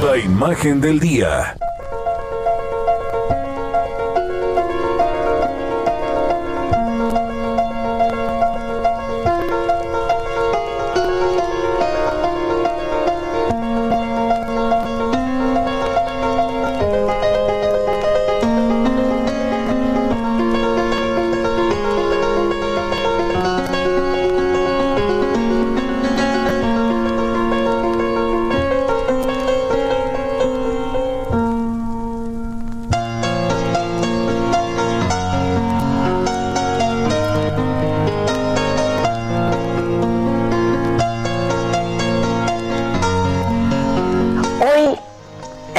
La imagen del día.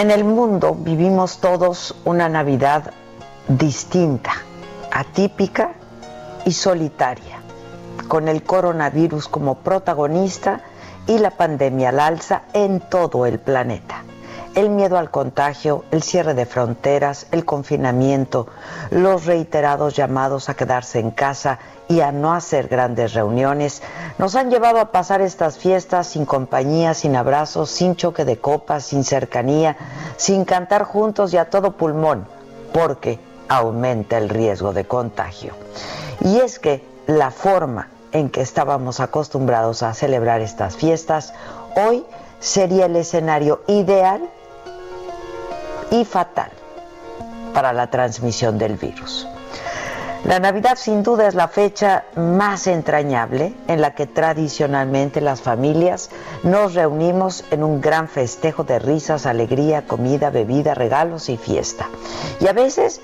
En el mundo vivimos todos una Navidad distinta, atípica y solitaria, con el coronavirus como protagonista y la pandemia al alza en todo el planeta. El miedo al contagio, el cierre de fronteras, el confinamiento, los reiterados llamados a quedarse en casa y a no hacer grandes reuniones nos han llevado a pasar estas fiestas sin compañía, sin abrazos, sin choque de copas, sin cercanía, sin cantar juntos y a todo pulmón, porque aumenta el riesgo de contagio. Y es que la forma en que estábamos acostumbrados a celebrar estas fiestas hoy sería el escenario ideal y fatal para la transmisión del virus. La Navidad sin duda es la fecha más entrañable en la que tradicionalmente las familias nos reunimos en un gran festejo de risas, alegría, comida, bebida, regalos y fiesta. Y a veces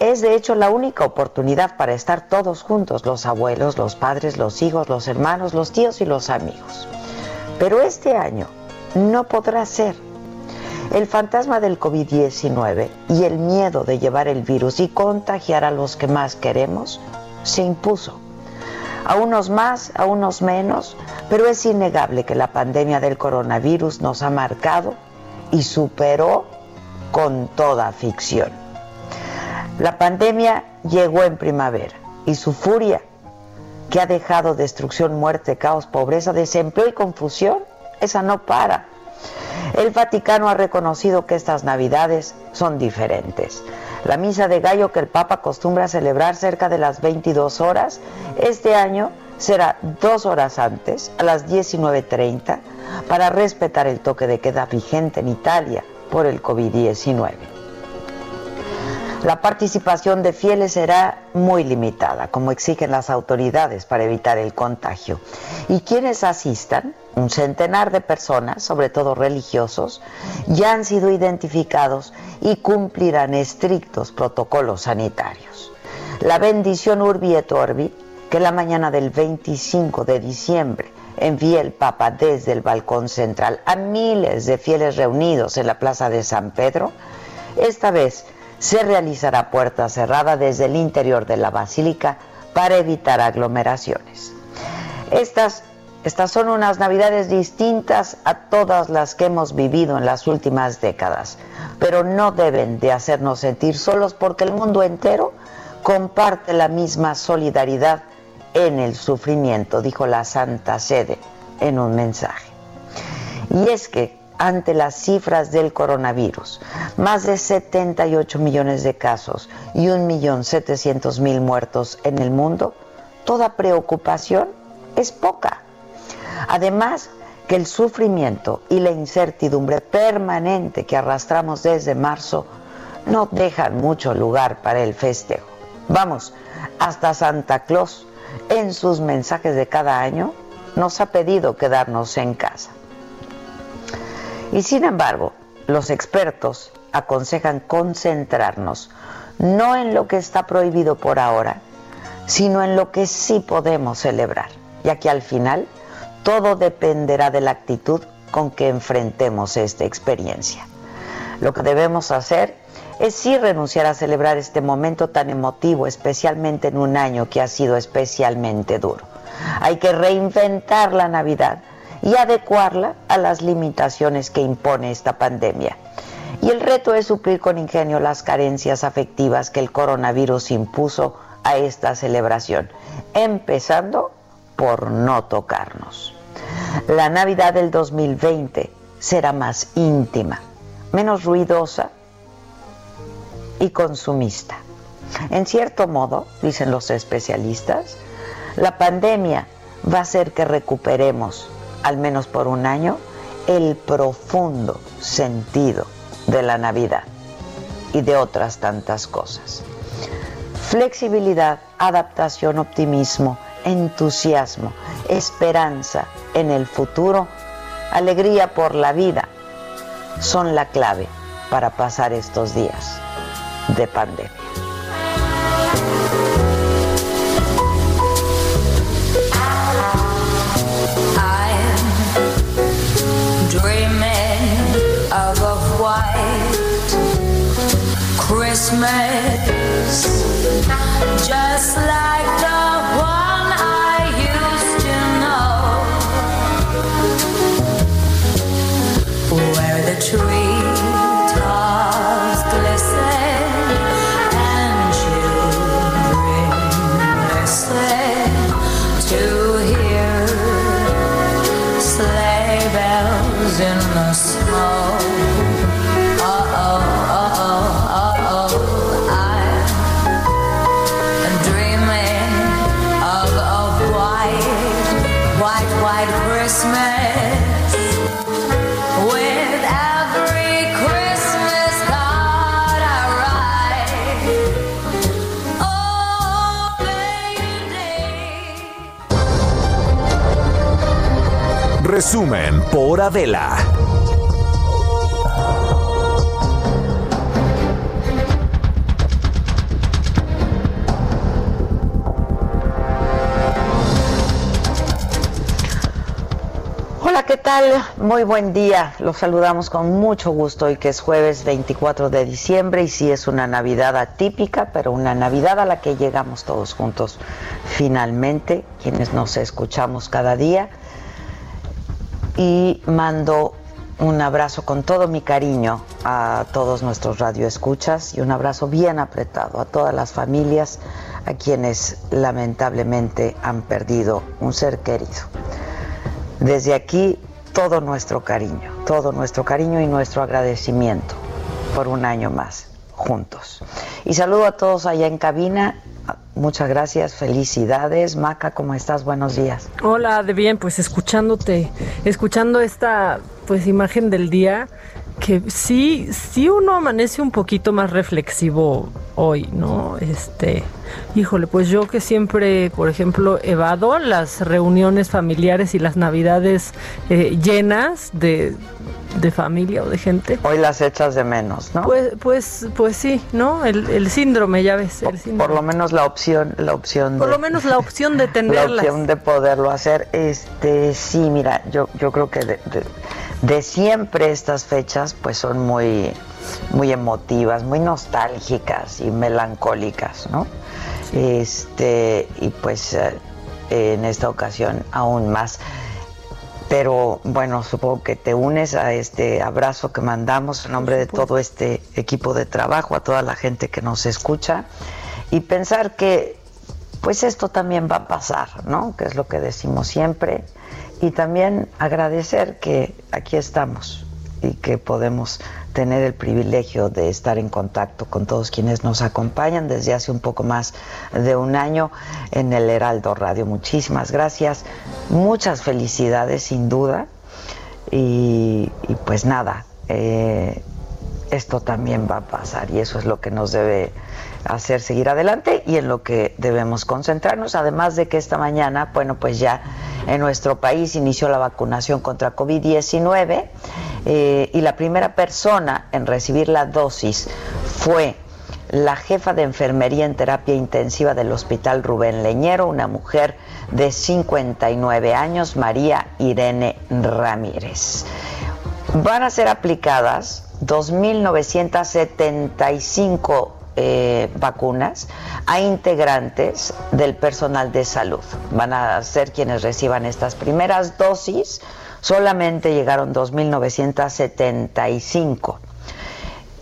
es de hecho la única oportunidad para estar todos juntos, los abuelos, los padres, los hijos, los hermanos, los tíos y los amigos. Pero este año no podrá ser. El fantasma del COVID-19 y el miedo de llevar el virus y contagiar a los que más queremos se impuso. A unos más, a unos menos, pero es innegable que la pandemia del coronavirus nos ha marcado y superó con toda ficción. La pandemia llegó en primavera y su furia, que ha dejado destrucción, muerte, caos, pobreza, desempleo y confusión, esa no para. El Vaticano ha reconocido que estas navidades son diferentes. La misa de gallo que el Papa acostumbra celebrar cerca de las 22 horas, este año será dos horas antes, a las 19.30, para respetar el toque de queda vigente en Italia por el COVID-19. La participación de fieles será muy limitada, como exigen las autoridades para evitar el contagio. Y quienes asistan, un centenar de personas, sobre todo religiosos, ya han sido identificados y cumplirán estrictos protocolos sanitarios. La bendición Urbi et Orbi, que la mañana del 25 de diciembre envía el Papa desde el balcón central a miles de fieles reunidos en la Plaza de San Pedro, esta vez se realizará puerta cerrada desde el interior de la basílica para evitar aglomeraciones. Estas, estas son unas navidades distintas a todas las que hemos vivido en las últimas décadas, pero no deben de hacernos sentir solos porque el mundo entero comparte la misma solidaridad en el sufrimiento, dijo la Santa Sede en un mensaje. Y es que ante las cifras del coronavirus, más de 78 millones de casos y 1.700.000 muertos en el mundo, toda preocupación es poca. Además, que el sufrimiento y la incertidumbre permanente que arrastramos desde marzo no dejan mucho lugar para el festejo. Vamos, hasta Santa Claus, en sus mensajes de cada año, nos ha pedido quedarnos en casa. Y sin embargo, los expertos aconsejan concentrarnos no en lo que está prohibido por ahora, sino en lo que sí podemos celebrar, ya que al final todo dependerá de la actitud con que enfrentemos esta experiencia. Lo que debemos hacer es sí renunciar a celebrar este momento tan emotivo, especialmente en un año que ha sido especialmente duro. Hay que reinventar la Navidad y adecuarla a las limitaciones que impone esta pandemia. Y el reto es suplir con ingenio las carencias afectivas que el coronavirus impuso a esta celebración, empezando por no tocarnos. La Navidad del 2020 será más íntima, menos ruidosa y consumista. En cierto modo, dicen los especialistas, la pandemia va a hacer que recuperemos, al menos por un año, el profundo sentido de la Navidad y de otras tantas cosas. Flexibilidad, adaptación, optimismo, entusiasmo, esperanza en el futuro, alegría por la vida, son la clave para pasar estos días de pandemia. Just like Resumen por Adela. Hola, ¿qué tal? Muy buen día. Los saludamos con mucho gusto hoy que es jueves 24 de diciembre y sí es una Navidad atípica, pero una Navidad a la que llegamos todos juntos finalmente, quienes nos escuchamos cada día. Y mando un abrazo con todo mi cariño a todos nuestros radioescuchas y un abrazo bien apretado a todas las familias a quienes lamentablemente han perdido un ser querido. Desde aquí todo nuestro cariño, todo nuestro cariño y nuestro agradecimiento por un año más juntos. Y saludo a todos allá en cabina. Muchas gracias, felicidades. Maca, ¿cómo estás? Buenos días. Hola, de bien, pues escuchándote, escuchando esta pues imagen del día, que sí, sí uno amanece un poquito más reflexivo hoy, ¿no? Este, híjole, pues yo que siempre, por ejemplo, evado las reuniones familiares y las navidades eh, llenas de, de familia o de gente. Hoy las echas de menos, ¿no? Pues, pues, pues sí, ¿no? El, el síndrome, ya ves, el síndrome. Por lo menos la opción, la opción Por de- lo menos la opción de la tenerlas. opción de poderlo hacer. Este, sí, mira, yo, yo creo que de, de- siempre estas fechas pues son muy, muy emotivas, muy nostálgicas y melancólicas, ¿no? Este, y pues eh, en esta ocasión aún más. Pero bueno, supongo que te unes a este abrazo que mandamos en nombre de todo este equipo de trabajo, a toda la gente que nos escucha y pensar que pues esto también va a pasar, ¿no? Que es lo que decimos siempre y también agradecer que aquí estamos y que podemos tener el privilegio de estar en contacto con todos quienes nos acompañan desde hace un poco más de un año en el Heraldo Radio. Muchísimas gracias, muchas felicidades sin duda y, pues nada, eh, esto también va a pasar y eso es lo que nos debe hacer seguir adelante y en lo que debemos concentrarnos, además de que esta mañana, bueno, pues ya en nuestro país inició la vacunación contra COVID-19 eh, y la primera persona en recibir la dosis fue la jefa de enfermería en terapia intensiva del Hospital Rubén Leñero, una mujer de 59 años, María Irene Ramírez. Van a ser aplicadas 2.975 eh, vacunas a integrantes del personal de salud. Van a ser quienes reciban estas primeras dosis. Solamente llegaron 2.975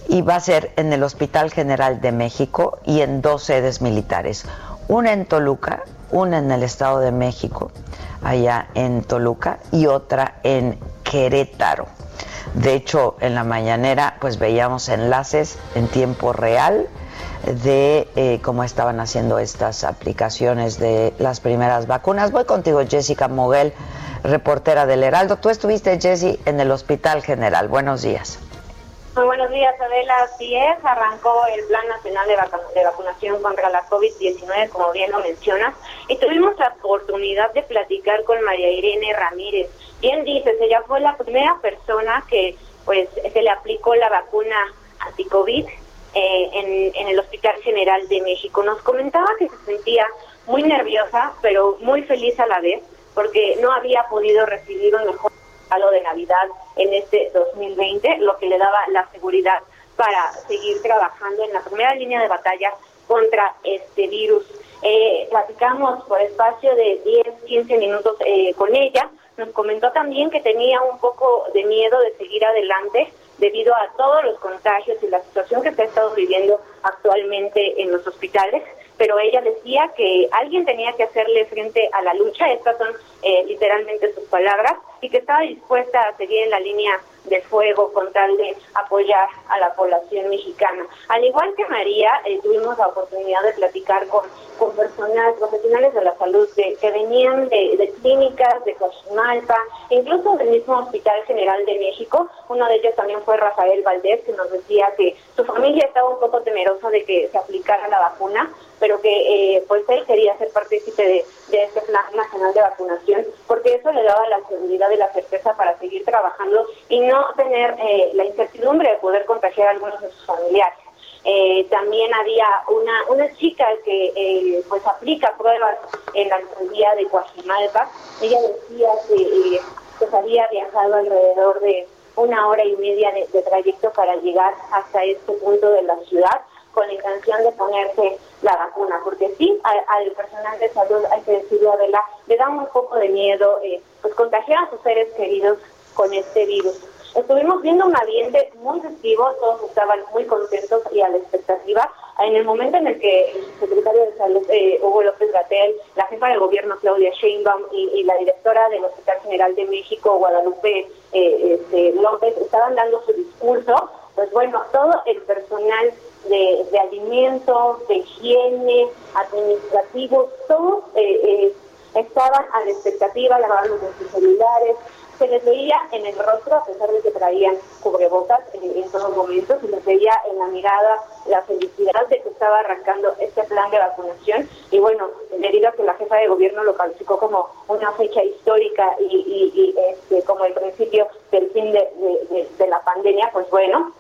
y va a ser en el Hospital General de México y en dos sedes militares. Una en Toluca, una en el Estado de México, allá en Toluca, y otra en Querétaro. De hecho, en la mañanera pues veíamos enlaces en tiempo real de eh, cómo estaban haciendo estas aplicaciones de las primeras vacunas. Voy contigo, Jessica Moguel, reportera del Heraldo. Tú estuviste, Jessy, en el Hospital General. Buenos días. Muy buenos días, Adela. Así es, arrancó el Plan Nacional de, de Vacunación contra la COVID-19, como bien lo mencionas, y tuvimos la oportunidad de platicar con María Irene Ramírez. Bien dices, ella fue la primera persona que pues se le aplicó la vacuna anti-COVID eh, en, el Hospital General de México. Nos comentaba que se sentía muy nerviosa, pero muy feliz a la vez, porque no había podido recibir un mejor regalo de Navidad en este 2020, lo que le daba la seguridad para seguir trabajando en la primera línea de batalla contra este virus. Eh, platicamos por espacio de 10, 15 minutos eh, con ella. Nos comentó también que tenía un poco de miedo de seguir adelante debido a todos los contagios y la situación que se ha estado viviendo actualmente en los hospitales, pero ella decía que alguien tenía que hacerle frente a la lucha, estas son eh, literalmente sus palabras, y que estaba dispuesta a seguir en la línea de fuego con tal de apoyar a la población mexicana. Al igual que María, eh, tuvimos la oportunidad de platicar con, con personas, profesionales de la salud que venían de, de clínicas, de Cochimalpa, incluso del mismo Hospital General de México. Uno de ellos también fue Rafael Valdés, que nos decía que su familia estaba un poco temerosa de que se aplicara la vacuna, pero que eh, pues él quería ser partícipe de, este plan nacional de vacunación, porque eso le daba la seguridad y la certeza para seguir trabajando y no tener eh, la incertidumbre de poder contagiar a algunos de sus familiares. Eh, también había una, una chica que eh, pues aplica pruebas en la alcaldía de Coajimalpa. Ella decía que pues había viajado alrededor de una hora y media de, trayecto para llegar hasta este punto de la ciudad con la intención de ponerse la vacuna, porque sí, al, personal de salud, hay que decirlo, Adela, le da un poco de miedo eh, pues contagiar a sus seres queridos con este virus. Estuvimos viendo un ambiente muy festivo, todos estaban muy contentos y a la expectativa. En el momento en el que el secretario de Salud, eh, Hugo López Gatel, la jefa del gobierno, Claudia Sheinbaum, y, la directora del Hospital General de México, Guadalupe eh, este, López, estaban dando su discurso, pues bueno, todo el personal de, alimentos, de higiene, administrativos, todos eh, estaban a la expectativa, lavando sus celulares, se les veía en el rostro, a pesar de que traían cubrebocas en, en todos momentos, se les veía en la mirada la felicidad de que estaba arrancando este plan de vacunación. Y bueno, debido a que la jefa de gobierno lo calificó como una fecha histórica y, este, como el principio del fin de, la pandemia, pues bueno,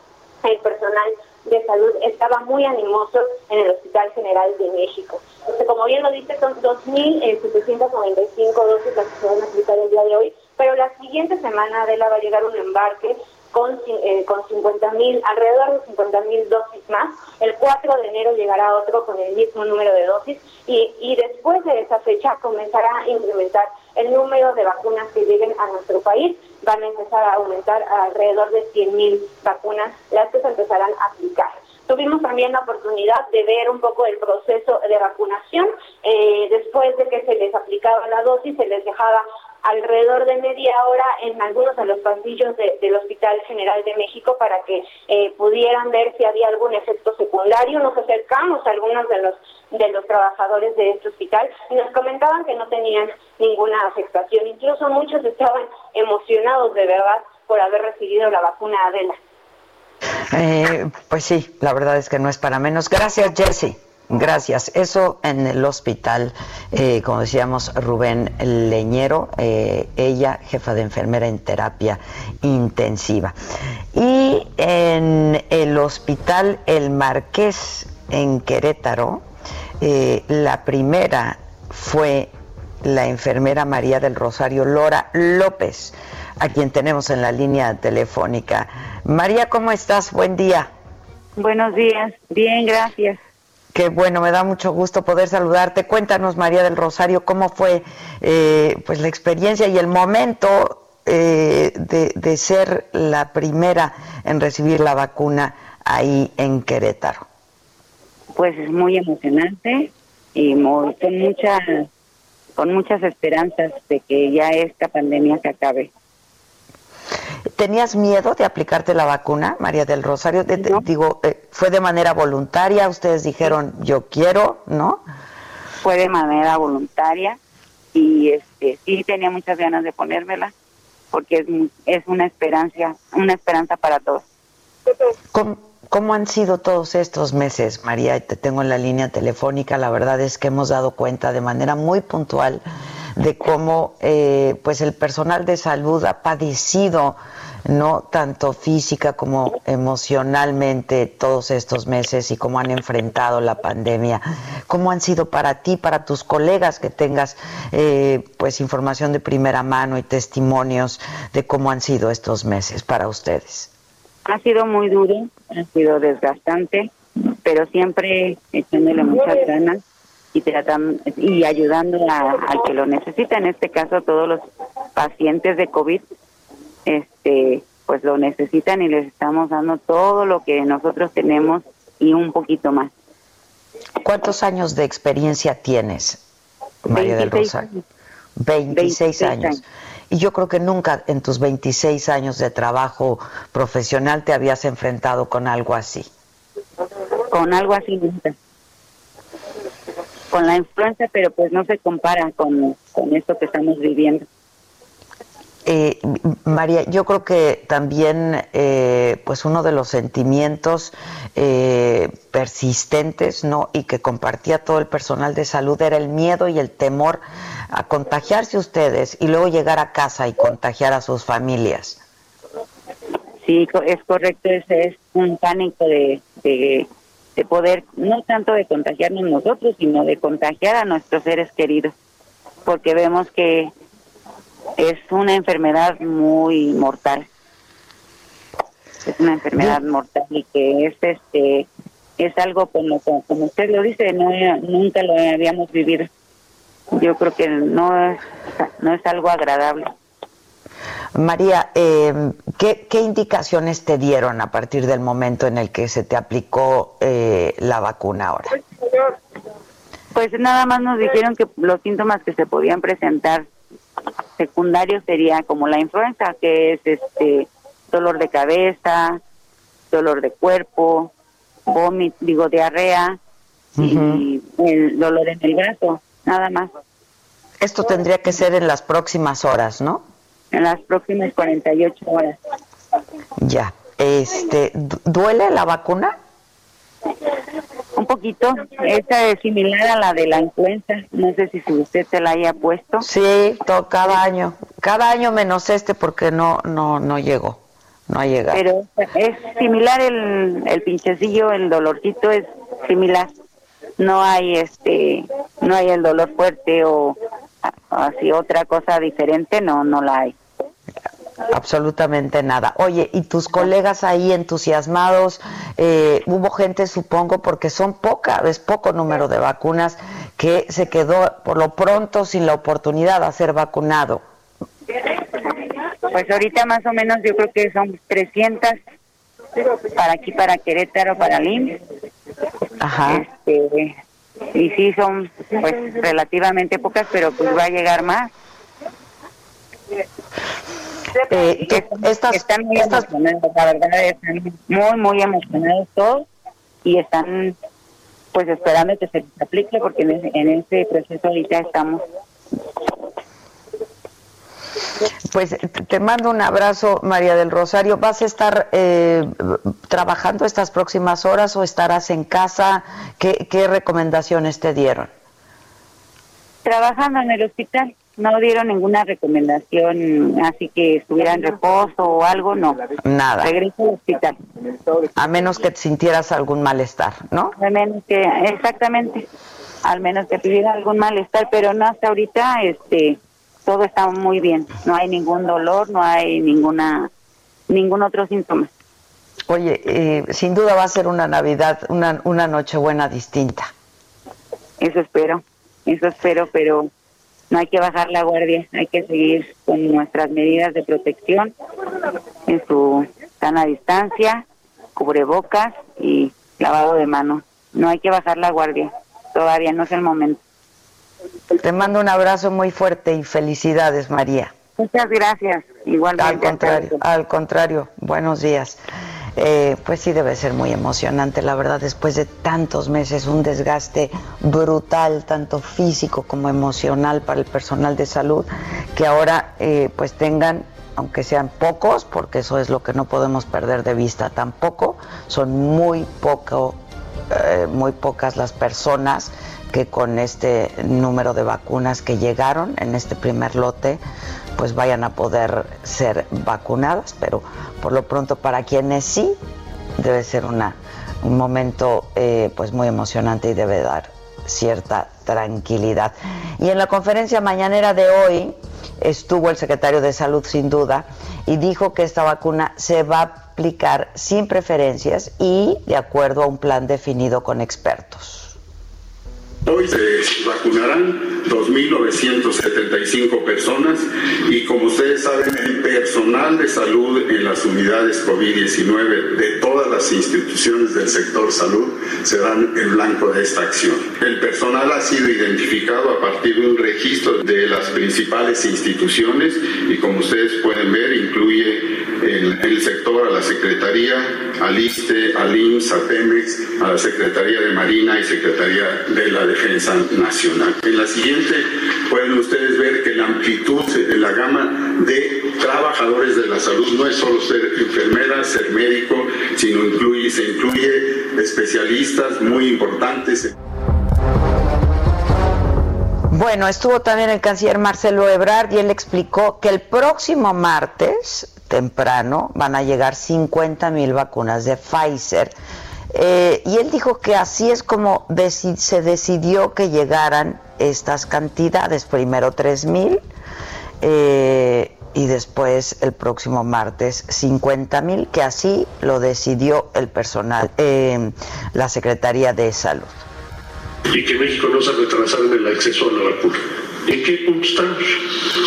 el personal de salud estaba muy animoso en el Hospital General de México. Entonces, como bien lo dice, son 2.795 dosis las que se van a aplicar el día de hoy pero la siguiente semana Adela va a llegar un embarque con, eh, con 50 mil, alrededor de 50 mil dosis más. El 4 de enero llegará otro con el mismo número de dosis y, y después de esa fecha comenzará a incrementar el número de vacunas que lleguen a nuestro país. Van a empezar a aumentar alrededor de 100 mil vacunas las que se empezarán a aplicar. Tuvimos también la oportunidad de ver un poco el proceso de vacunación. Eh, después de que se les aplicaba la dosis, se les dejaba alrededor de media hora en algunos de los pasillos del Hospital General de México para que eh, pudieran ver si había algún efecto secundario. Nos acercamos a algunos de los de los trabajadores de este hospital y nos comentaban que no tenían ninguna afectación. Incluso muchos estaban emocionados de verdad por haber recibido la vacuna Adela. Eh, pues sí, la verdad es que no es para menos. Gracias, Jesse. Gracias. Eso en el hospital, eh, como decíamos, Rubén Leñero, eh, ella jefa de enfermera en terapia intensiva. Y en el hospital El Marqués en Querétaro, eh, la primera fue la enfermera María del Rosario Lora López, a quien tenemos en la línea telefónica. María, ¿cómo estás? Buen día. Buenos días. Bien, gracias. Qué bueno, me da mucho gusto poder saludarte. Cuéntanos, María del Rosario, cómo fue eh, pues la experiencia y el momento eh, de, de ser la primera en recibir la vacuna ahí en Querétaro. Pues es muy emocionante y con muchas con muchas esperanzas de que ya esta pandemia se acabe. ¿Tenías miedo de aplicarte la vacuna, María del Rosario? De- de- No. Digo, eh, ¿fue de manera voluntaria? Ustedes dijeron, yo quiero, ¿no? Fue de manera voluntaria y este sí tenía muchas ganas de ponérmela porque es, es una esperanza, una esperanza para todos. ¿Cómo, cómo han sido todos estos meses, María? Te tengo en la línea telefónica. La verdad es que hemos dado cuenta de manera muy puntual de cómo eh, pues el personal de salud ha padecido no tanto física como emocionalmente todos estos meses y cómo han enfrentado la pandemia. ¿Cómo han sido para ti, para tus colegas que tengas eh, pues información de primera mano y testimonios de cómo han sido estos meses para ustedes? Ha sido muy duro, ha sido desgastante, pero siempre echándole muchas ganas y tratando y ayudando a- al que lo necesita. En este caso, todos los pacientes de COVID, este, pues lo necesitan y les estamos dando todo lo que nosotros tenemos y un poquito más. ¿Cuántos años de experiencia tienes, María del 26 Rosario? años. 26, 26 años. años. Y yo creo que nunca en tus 26 años de trabajo profesional te habías enfrentado con algo así. Con algo así nunca. Con la influenza, pero pues no se compara con, con esto que estamos viviendo. Eh, María, yo creo que también eh, pues uno de los sentimientos eh, persistentes ¿no? y que compartía todo el personal de salud era el miedo y el temor a contagiarse ustedes y luego llegar a casa y contagiar a sus familias. Sí, es correcto, ese es un pánico de, de, de poder, no tanto de contagiarnos nosotros, sino de contagiar a nuestros seres queridos, porque vemos que es una enfermedad muy mortal. Es una enfermedad mortal y que es este es algo como como, como usted lo dice, no nunca lo habíamos vivido. Yo creo que no es no es algo agradable. María, eh, ¿qué, qué indicaciones te dieron a partir del momento en el que se te aplicó eh, la vacuna ahora? Pues nada más nos dijeron que los síntomas que se podían presentar secundarios sería como la influenza, que es este dolor de cabeza, dolor de cuerpo, vómito, digo diarrea y el dolor en el brazo, nada más. Esto tendría que ser en las próximas horas, ¿no? En las próximas 48 horas. Ya. Este, ¿du- ¿Duele la vacuna? Un poquito, esta es similar a la de la influenza, no sé si usted se la haya puesto. Sí, to- cada año. Cada año menos este porque no, no, no llegó. No ha llegado. Pero es similar el, el pinchecillo, el dolorcito es similar. No hay este, no hay el dolor fuerte o así otra cosa diferente, no, no la hay. Absolutamente nada. Oye, ¿y tus colegas ahí entusiasmados? Eh, hubo gente, supongo, porque son poca, es poco número de vacunas, que se quedó por lo pronto sin la oportunidad de ser vacunado. Pues ahorita más o menos yo creo que son 300 para aquí, para Querétaro, para LIM. Ajá. Este, y sí son pues relativamente pocas, pero pues va a llegar más. Eh, estas, están muy estas, emocionados, la verdad, están muy, muy emocionados todos y están pues esperando que se les aplique porque en ese, en ese proceso ahorita estamos. Pues te mando un abrazo, María del Rosario. ¿Vas a estar eh, trabajando estas próximas horas o estarás en casa? ¿Qué, ¿Qué recomendaciones te dieron? Trabajando en el hospital. No dieron ninguna recomendación, así que estuviera en reposo o algo, no. Nada. Regreso al hospital. A menos que sintieras algún malestar, ¿no? Al menos que, exactamente, al menos que tuviera algún malestar, pero no hasta ahorita, este, todo está muy bien. No hay ningún dolor, no hay ninguna, ningún otro síntoma. Oye, eh, sin duda va a ser una Navidad, una, una Nochebuena distinta. Eso espero, eso espero, pero no hay que bajar la guardia, hay que seguir con nuestras medidas de protección en su sana distancia, cubrebocas y lavado de manos. No hay que bajar la guardia, todavía no es el momento. Te mando un abrazo muy fuerte y felicidades, María. Muchas gracias, igualmente. Al contrario, al contrario, buenos días. Eh, pues sí debe ser muy emocionante, la verdad, después de tantos meses, un desgaste brutal, tanto físico como emocional para el personal de salud, que ahora eh, pues tengan, aunque sean pocos, porque eso es lo que no podemos perder de vista tampoco, son muy poco, eh, muy pocas las personas que con este número de vacunas que llegaron en este primer lote, pues vayan a poder ser vacunadas, pero por lo pronto para quienes sí, debe ser un momento eh, pues muy emocionante y debe dar cierta tranquilidad. Y en la conferencia mañanera de hoy estuvo el secretario de Salud sin duda y dijo que esta vacuna se va a aplicar sin preferencias y de acuerdo a un plan definido con expertos. Hoy se vacunarán 2.975 personas y como ustedes saben, el personal de salud en las unidades COVID-19 de todas las instituciones del sector salud serán el blanco de esta acción. El personal ha sido identificado a partir de un registro de las principales instituciones y como ustedes pueden ver, incluye el, el sector a la Secretaría, al ISTE, al IMSS, a Pemex, a la Secretaría de Marina y Secretaría de la Defensa Nacional. En la siguiente pueden ustedes ver que la amplitud de la gama de trabajadores de la salud no es solo ser enfermera, ser médico, sino incluye, se incluye especialistas muy importantes. Bueno, estuvo también el canciller Marcelo Ebrard y él explicó que el próximo martes temprano van a llegar 50 mil vacunas de Pfizer. Eh, y él dijo que así es como deci se decidió que llegaran estas cantidades, primero 3 mil eh, y después el próximo martes 50 mil, que así lo decidió el personal, eh, la Secretaría de Salud. Y que México no se ha retrasado en el acceso a la vacuna. ¿En qué punto estamos?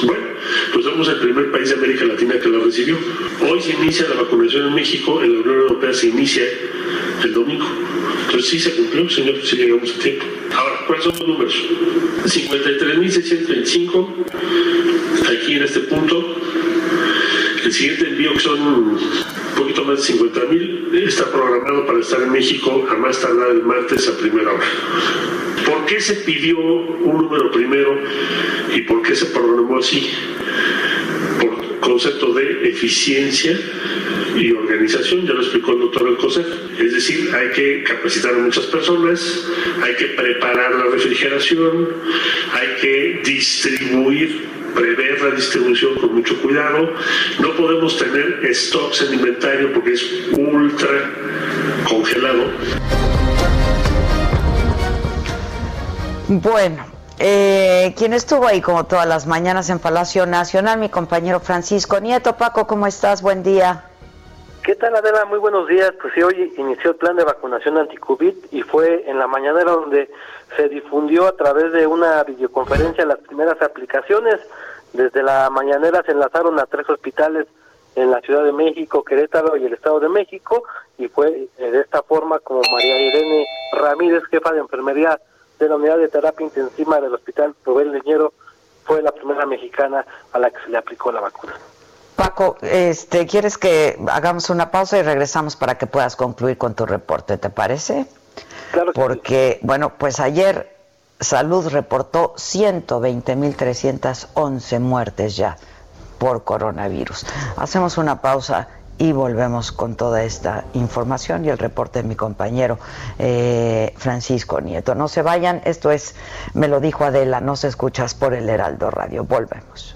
Bueno, pues somos el primer país de América Latina que lo recibió. Hoy se inicia la vacunación en México, en la Unión Europea se inicia el domingo. Entonces sí se cumplió, señor, sí llegamos a tiempo. Ahora, ¿cuáles son los números? 53.625 aquí en este punto. El siguiente envío, que son poquito más de 50 mil, está programado para estar en México a más tardar el martes a primera hora. ¿Por qué se pidió un número primero y por qué se programó así? Por concepto de eficiencia y organización, ya lo explicó el doctor Alcocer. Es decir, hay que capacitar a muchas personas, hay que preparar la refrigeración, hay que distribuir prever la distribución con mucho cuidado. No podemos tener stocks en inventario porque es ultra congelado. Bueno, eh, quien estuvo ahí como todas las mañanas en Palacio Nacional, mi compañero Francisco Nieto. Paco, ¿cómo estás? Buen día. ¿Qué tal, Adela? Muy buenos días. Pues sí, hoy inició el plan de vacunación anti-COVID y fue en la mañanera donde se difundió a través de una videoconferencia las primeras aplicaciones. Desde la mañanera se enlazaron a tres hospitales en la Ciudad de México, Querétaro y el Estado de México y fue eh, de esta forma como María Irene Ramírez, jefa de enfermería de la unidad de terapia intensiva del Hospital Rubén Leñero, fue la primera mexicana a la que se le aplicó la vacuna. Paco, este, ¿quieres que hagamos una pausa y regresamos para que puedas concluir con tu reporte? ¿Te parece? Claro que Porque, bueno, pues ayer Salud reportó 120.311 muertes ya por coronavirus. Hacemos una pausa y volvemos con toda esta información y el reporte de mi compañero eh, Francisco Nieto. No se vayan, esto es, me lo dijo Adela, no se escuchas por el Heraldo Radio. Volvemos.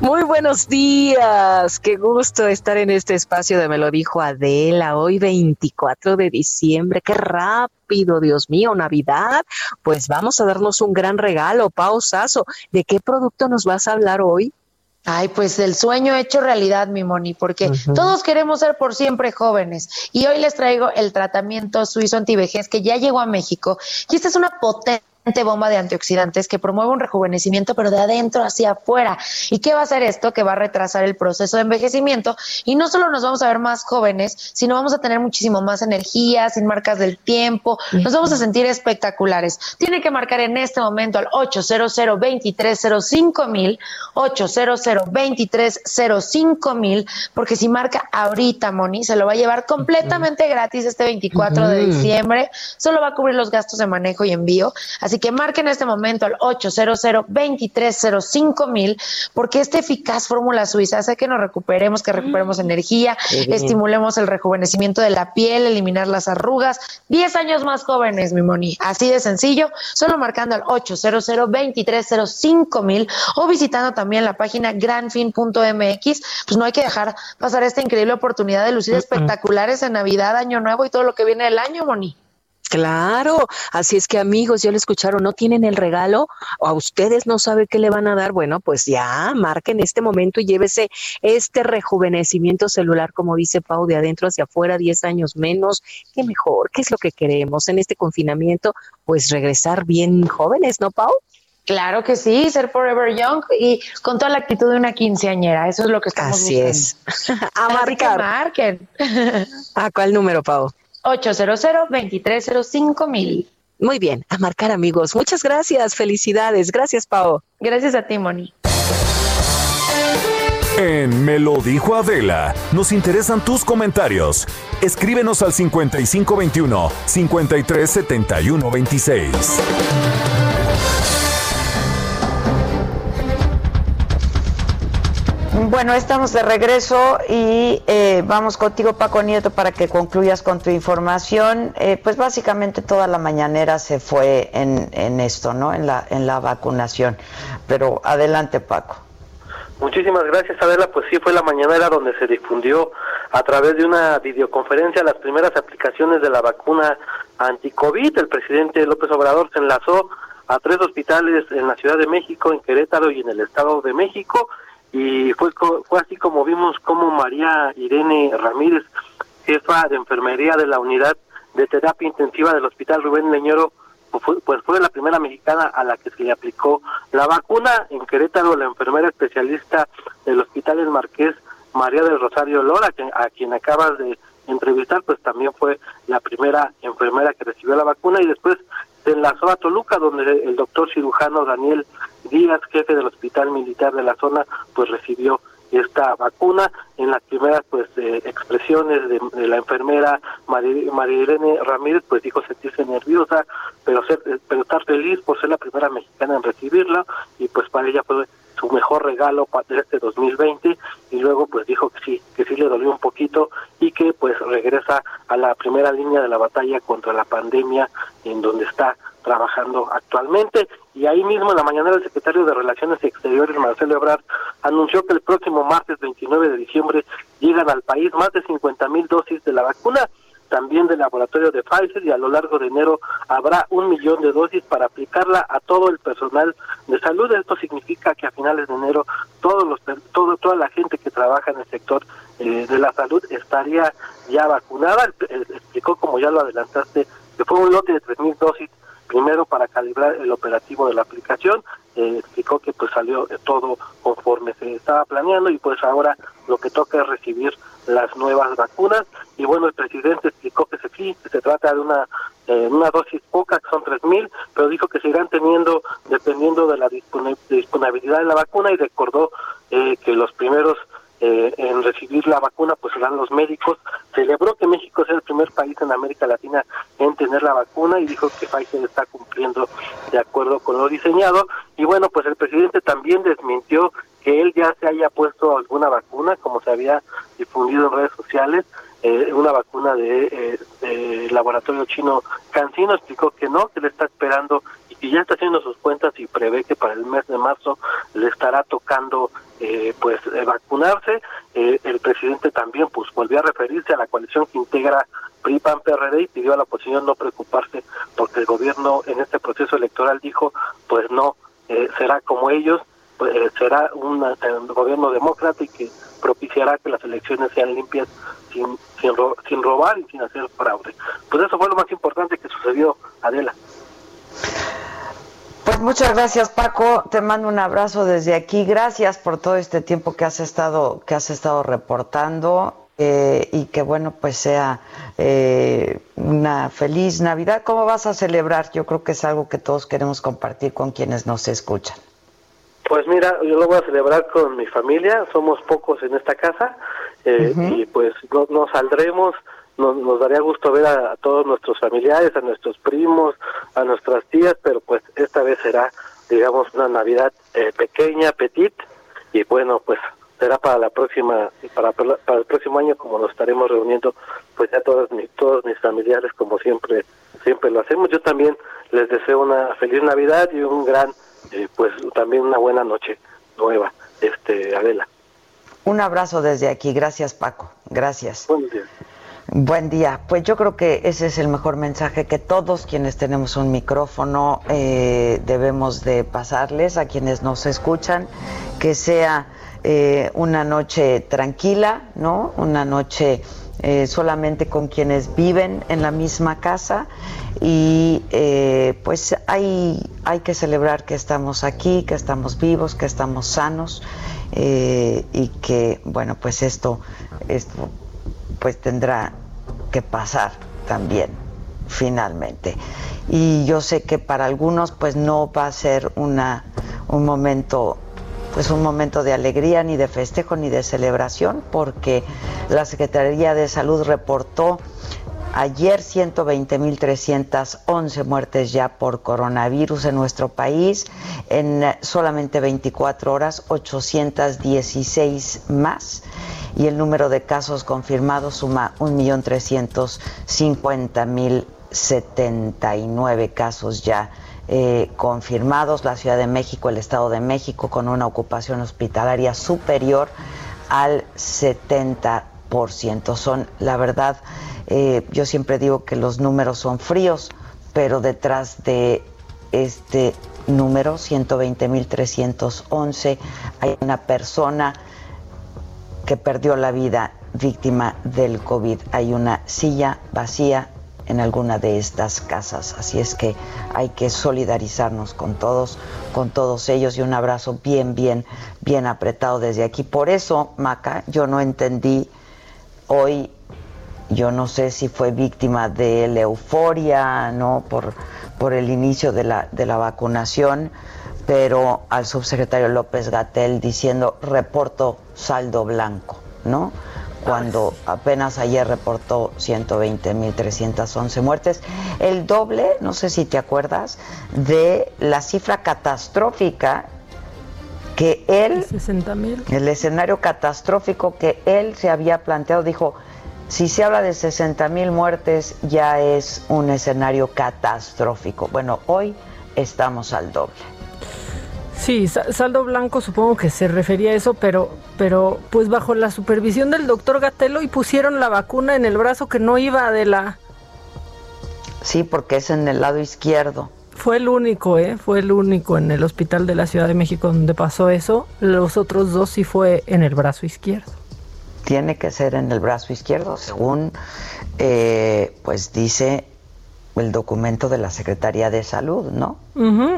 Muy buenos días, qué gusto estar en este espacio de Me lo dijo Adela, hoy 24 de diciembre, qué rápido, Dios mío, Navidad, pues vamos a darnos un gran regalo, pausazo, ¿de qué producto nos vas a hablar hoy? Ay, pues el sueño hecho realidad, mi Moni, porque todos queremos ser por siempre jóvenes. Y hoy les traigo el tratamiento suizo antivejez que ya llegó a México. Y esta es una potente bomba de antioxidantes que promueve un rejuvenecimiento, pero de adentro hacia afuera. ¿Y qué va a hacer esto? Que va a retrasar el proceso de envejecimiento y no solo nos vamos a ver más jóvenes, sino vamos a tener muchísimo más energía, sin marcas del tiempo, nos vamos a sentir espectaculares. Tiene que marcar en este momento al 800 2305 mil, 800 2305 mil, porque si marca ahorita, Moni, se lo va a llevar completamente gratis este 24 de diciembre, solo va a cubrir los gastos de manejo y envío. Así que marquen en este momento al 800 2305 mil, porque esta eficaz fórmula suiza hace que nos recuperemos, que recuperemos Mm. energía, estimulemos el rejuvenecimiento de la piel, eliminar las arrugas. 10 años más jóvenes, mi Moni. Así de sencillo, solo marcando al 800 2305 mil o visitando también la página granfin.mx. Pues no hay que dejar pasar esta increíble oportunidad de lucir espectaculares en Navidad, Año Nuevo y todo lo que viene del año, Moni. Claro, así es que amigos, ya lo escucharon, no tienen el regalo, o a ustedes no sabe qué le van a dar, bueno, pues ya marquen este momento y llévese este rejuvenecimiento celular, como dice Pau, de adentro hacia afuera, 10 años menos, qué mejor, qué es lo que queremos en este confinamiento, pues regresar bien jóvenes, ¿no, Pau? Claro que sí, ser forever young y con toda la actitud de una quinceañera, eso es lo que estamos Así buscando. es. A marcar. marquen. ¿A cuál número, Pau? 800 2305 mil. Muy bien, a marcar amigos. Muchas gracias, felicidades. Gracias, Pau. Gracias a ti, Moni. En Me lo dijo Adela, nos interesan tus comentarios. Escríbenos al 5521 537126. Bueno, estamos de regreso y eh, vamos contigo, Paco Nieto, para que concluyas con tu información. Eh, pues básicamente toda la mañanera se fue en, en esto, ¿no? En la, en la vacunación. Pero adelante, Paco. Muchísimas gracias, Adela. Pues sí, fue la mañanera donde se difundió a través de una videoconferencia las primeras aplicaciones de la vacuna anti-COVID. El presidente López Obrador se enlazó a tres hospitales en la Ciudad de México, en Querétaro y en el Estado de México. Y fue, fue así como vimos como María Irene Ramírez, jefa de enfermería de la unidad de terapia intensiva del Hospital Rubén Leñero, fue, pues fue la primera mexicana a la que se le aplicó la vacuna. En Querétaro, la enfermera especialista del Hospital El Marqués, María del Rosario Lora, a quien acabas de entrevistar, pues también fue la primera enfermera que recibió la vacuna y después se enlazó a Toluca, donde el doctor cirujano Daniel Díaz, jefe del Hospital Militar de la zona, pues recibió esta vacuna. En las primeras pues eh, expresiones de, de la enfermera María Irene Ramírez, pues dijo sentirse nerviosa, pero ser, pero estar feliz por ser la primera mexicana en recibirla y pues para ella fue su mejor regalo para este 2020 y luego pues dijo que sí, que sí le dolió un poquito y que pues regresa a la primera línea de la batalla contra la pandemia en donde está trabajando actualmente. Y ahí mismo en la mañana el secretario de Relaciones Exteriores Marcelo Ebrard anunció que el próximo martes 29 de diciembre llegan al país más de 50 mil dosis de la vacuna también del laboratorio de Pfizer y a lo largo de enero habrá un millón de dosis para aplicarla a todo el personal de salud. Esto significa que a finales de enero todos los todo toda la gente que trabaja en el sector eh, de la salud estaría ya vacunada. Explicó como ya lo adelantaste que fue un lote de 3.000 dosis primero para calibrar el operativo de la aplicación, eh, explicó que pues salió todo conforme se estaba planeando y pues ahora lo que toca es recibir las nuevas vacunas y bueno el presidente explicó que sí, que se trata de una eh, una dosis poca que son 3000 pero dijo que se irán teniendo dependiendo de la disponibilidad de la vacuna y recordó eh, que los primeros eh, en recibir la vacuna pues serán los médicos. Celebró que México sea el primer país en América Latina en tener la vacuna y dijo que Pfizer está cumpliendo de acuerdo con lo diseñado. Y bueno, pues el presidente también desmintió que él ya se haya puesto alguna vacuna, como se había difundido en redes sociales, eh, una vacuna de, eh, laboratorio chino Cancino, explicó que no, que le está esperando y que ya está haciendo sus cuentas y prevé que para el mes de marzo le estará tocando eh, pues eh, vacunarse. Eh, el presidente también pues volvió a referirse a la coalición que integra PRI PAN PRD y pidió a la oposición no preocuparse porque el gobierno en este proceso electoral dijo pues no será como ellos pues, será un gobierno demócrata y que propiciará que las elecciones sean limpias sin, sin, sin robar y sin hacer fraude. Pues eso fue lo más importante que sucedió, Adela. Pues muchas gracias Paco, te mando un abrazo desde aquí, gracias por todo este tiempo que has estado que has estado reportando eh, y que bueno pues sea eh, una feliz Navidad. ¿Cómo vas a celebrar? Yo creo que es algo que todos queremos compartir con quienes nos escuchan. Pues mira, yo lo voy a celebrar con mi familia, somos pocos en esta casa eh, y pues no, saldremos, nos, daría gusto ver a, todos nuestros familiares, a nuestros primos, a nuestras tías, pero pues esta vez será, digamos, una Navidad eh, pequeña, petit, y bueno, pues será para la próxima, para, para el próximo año como nos estaremos reuniendo, pues ya todos mis, todos mis familiares como siempre, siempre lo hacemos. Yo también les deseo una feliz Navidad y un gran eh, pues también una buena noche nueva, este Adela. Un abrazo desde aquí, gracias Paco, gracias. Buen día. Buen día. Pues yo creo que ese es el mejor mensaje que todos quienes tenemos un micrófono eh, debemos de pasarles a quienes nos escuchan, que sea eh, una noche tranquila, ¿no? Una noche eh, solamente con quienes viven en la misma casa y eh, pues hay, hay que celebrar que estamos aquí, que estamos vivos, que estamos sanos eh, y que bueno pues esto, esto pues tendrá que pasar también finalmente. Y yo sé que para algunos pues no va a ser una un momento pues un momento de alegría, ni de festejo, ni de celebración, porque la Secretaría de Salud reportó ayer 120.311 muertes ya por coronavirus en nuestro país, en solamente 24 horas 816 más y el número de casos confirmados suma 1.350.079 casos ya eh, confirmados, la Ciudad de México, el Estado de México, con una ocupación hospitalaria superior al 70%. Son, la verdad, eh, yo siempre digo que los números son fríos, pero detrás de este número, 120.311, hay una persona que perdió la vida víctima del COVID. Hay una silla vacía en alguna de estas casas. Así es que hay que solidarizarnos con todos, con todos ellos y un abrazo bien, bien, bien apretado desde aquí. Por eso, Maca, yo no entendí hoy, yo no sé si fue víctima de la euforia, ¿no? Por, por el inicio de la, de la vacunación, pero al subsecretario López Gatel diciendo reporto saldo blanco, ¿no? Cuando apenas ayer reportó 120.311 muertes, el doble, no sé si te acuerdas, de la cifra catastrófica que él, el escenario catastrófico que él se había planteado, dijo, si se habla de 60.000 muertes ya es un escenario catastrófico. Bueno, hoy estamos al doble. Sí, saldo blanco supongo que se refería a eso, pero, pero pues bajo la supervisión del doctor Gatelo y pusieron la vacuna en el brazo que no iba de la... Sí, porque es en el lado izquierdo. Fue el único, ¿eh? Fue el único en el hospital de la Ciudad de México donde pasó eso. Los otros dos sí fue en el brazo izquierdo. Tiene que ser en el brazo izquierdo, según eh, pues dice el documento de la Secretaría de Salud, ¿no?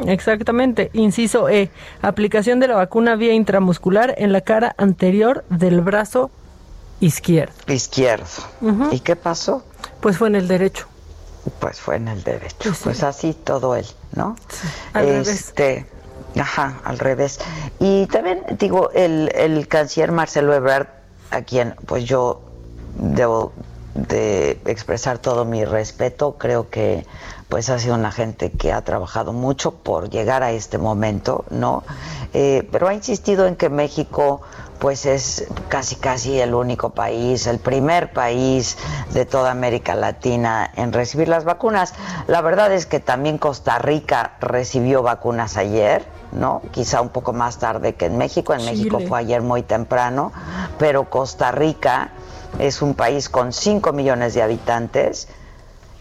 exactamente. Inciso E, aplicación de la vacuna vía intramuscular en la cara anterior del brazo izquierdo. Izquierdo. ¿Y qué pasó? Pues fue en el derecho. Pues fue en el derecho. Pues, así todo él, ¿no? al este, revés. Ajá, al revés. Y también digo, el, el canciller Marcelo Ebrard, a quien pues yo debo de expresar todo mi respeto. Creo que pues ha sido una gente que ha trabajado mucho por llegar a este momento, ¿no? Eh, pero ha insistido en que México pues es casi casi el único país, el primer país de toda América Latina en recibir las vacunas. La verdad es que también Costa Rica recibió vacunas ayer, ¿no? Quizá un poco más tarde que en México. En México fue ayer muy temprano, pero Costa Rica es un país con 5 millones de habitantes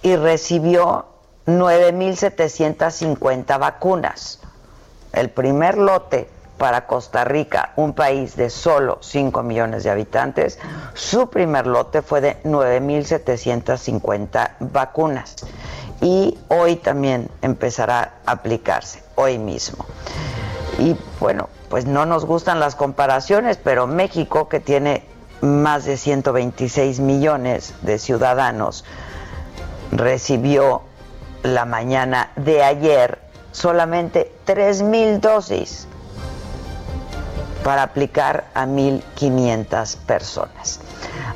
y recibió 9.750 vacunas. El primer lote para Costa Rica, un país de solo 5 millones de habitantes, su primer lote fue de 9.750 vacunas. Y hoy también empezará a aplicarse, hoy mismo. Y bueno, pues no nos gustan las comparaciones, pero México, que tiene más de 126 millones de ciudadanos, recibió la mañana de ayer solamente 3 mil dosis para aplicar a 1.500 personas.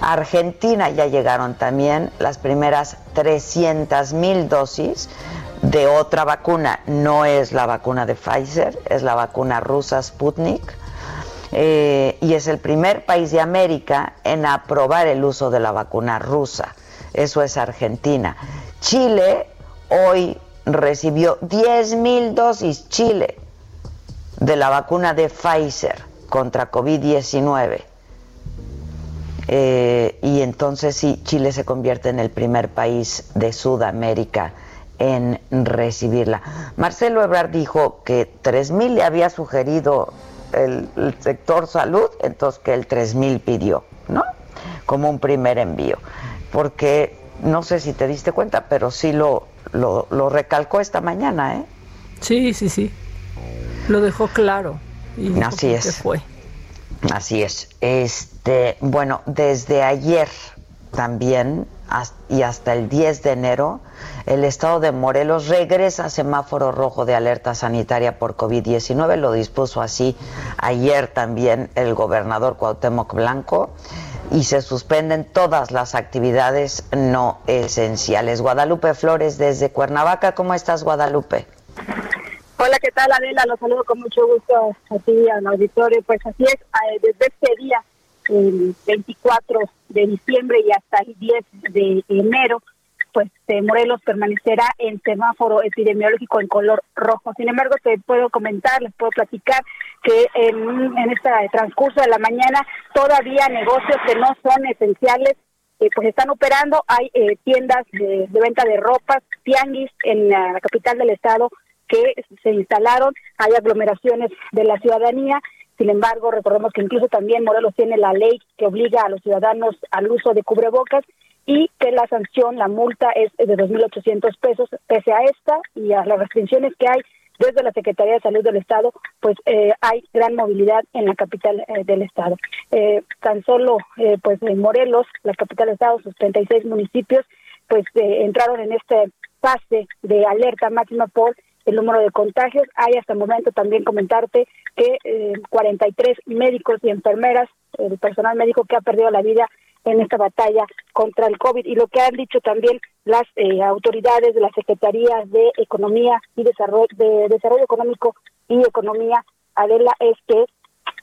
A Argentina ya llegaron también las primeras 300 mil dosis de otra vacuna. No es la vacuna de Pfizer, es la vacuna rusa Sputnik eh, y es el primer país de América en aprobar el uso de la vacuna rusa. Eso es Argentina. Chile hoy recibió 10 mil dosis, Chile, de la vacuna de Pfizer contra COVID-19. Eh, y entonces sí, Chile se convierte en el primer país de Sudamérica en recibirla. Marcelo Ebrard dijo que 3.000 le había sugerido el, sector salud, entonces que el 3000 pidió, ¿no? Como un primer envío. Porque no sé si te diste cuenta, pero sí lo, lo, recalcó esta mañana, ¿eh? Sí, sí, sí. Lo dejó claro. Y Así es. Fue. Así es. Este, bueno, desde ayer también y hasta el 10 de enero, el estado de Morelos regresa a semáforo rojo de alerta sanitaria por COVID-19. Lo dispuso así ayer también el gobernador Cuauhtémoc Blanco y se suspenden todas las actividades no esenciales. Guadalupe Flores desde Cuernavaca, ¿cómo estás Guadalupe? Hola, ¿qué tal Adela? Los saludo con mucho gusto a ti, al auditorio. Pues así es, eh, desde este día el 24 de diciembre y hasta el 10 de enero, pues eh, Morelos permanecerá en semáforo epidemiológico en color rojo. Sin embargo, te puedo comentar, les puedo platicar que en, en este transcurso de la mañana todavía negocios que no son esenciales eh, pues están operando. Hay eh, tiendas de, venta de ropas, tianguis en la capital del estado que se instalaron. Hay aglomeraciones de la ciudadanía sin embargo, recordemos que incluso también Morelos tiene la ley que obliga a los ciudadanos al uso de cubrebocas y que la sanción, la multa es de 2.800 pesos. Pese a esta y a las restricciones que hay desde la Secretaría de Salud del Estado, pues eh, hay gran movilidad en la capital eh, del Estado. Eh, tan solo, pues en Morelos, la capital del Estado, sus 36 municipios, pues entraron en este fase de alerta máxima por el número de contagios. Hay hasta el momento también comentarte que eh, 43 médicos y enfermeras, el personal médico que ha perdido la vida en esta batalla contra el COVID y lo que han dicho también las eh, autoridades de la Secretaría de Economía y Desarrollo, de Desarrollo Económico y Economía, Adela, es que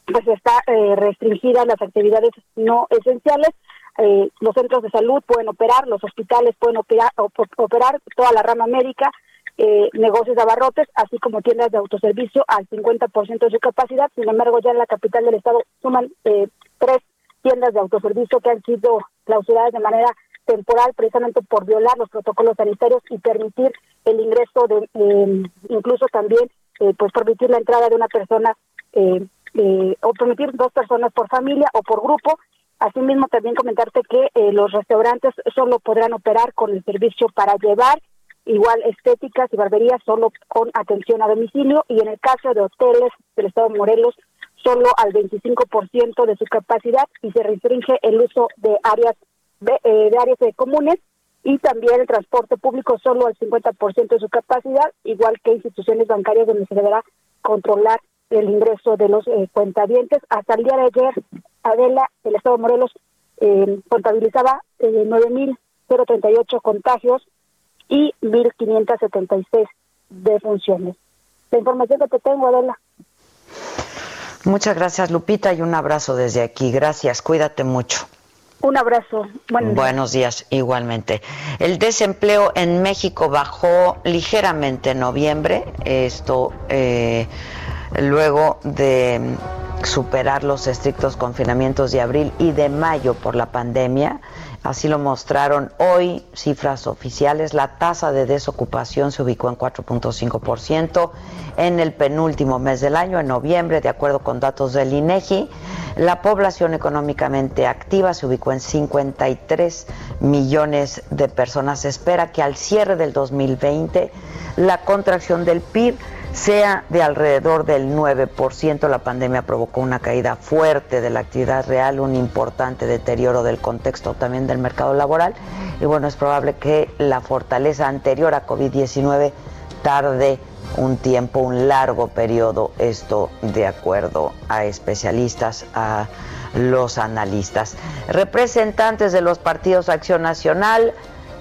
pues está eh, restringida las actividades no esenciales. Eh, los centros de salud pueden operar, los hospitales pueden operar, operar toda la rama médica, eh, negocios de abarrotes, así como tiendas de autoservicio al 50% de su capacidad. Sin embargo, ya en la capital del estado suman eh, tres tiendas de autoservicio que han sido clausuradas de manera temporal precisamente por violar los protocolos sanitarios y permitir el ingreso de eh, incluso también eh, pues permitir la entrada de una persona eh, eh, o permitir dos personas por familia o por grupo asimismo también comentarte que los restaurantes solo podrán operar con el servicio para llevar igual estéticas y barberías solo con atención a domicilio y en el caso de hoteles del estado de Morelos solo al 25% de su capacidad y se restringe el uso de áreas de, eh, de áreas eh, comunes y también el transporte público solo al 50% de su capacidad, igual que instituciones bancarias donde se deberá controlar el ingreso de los eh, cuentavientes. Hasta el día de ayer, Adela, el Estado de Morelos, eh, contabilizaba eh, 9.038 contagios y 1.576 defunciones. La información que te tengo, Adela. Muchas gracias, Lupita, y un abrazo desde aquí. Gracias, cuídate mucho. Un abrazo. Buenos, Buenos días, igualmente. El desempleo en México bajó ligeramente en noviembre, esto eh, luego de superar los estrictos confinamientos de abril y de mayo por la pandemia. Así lo mostraron hoy cifras oficiales. La tasa de desocupación se ubicó en 4.5% en el penúltimo mes del año, en noviembre, de acuerdo con datos del INEGI. La población económicamente activa se ubicó en 53 millones de personas. Se espera que al cierre del 2020 la contracción del PIB sea de alrededor del 9%. La pandemia provocó una caída fuerte de la actividad real, un importante deterioro del contexto también del mercado laboral. Y bueno, es probable que la fortaleza anterior a COVID-19 tarde un tiempo, un largo periodo, esto de acuerdo a especialistas, a los analistas. Representantes de los partidos Acción Nacional,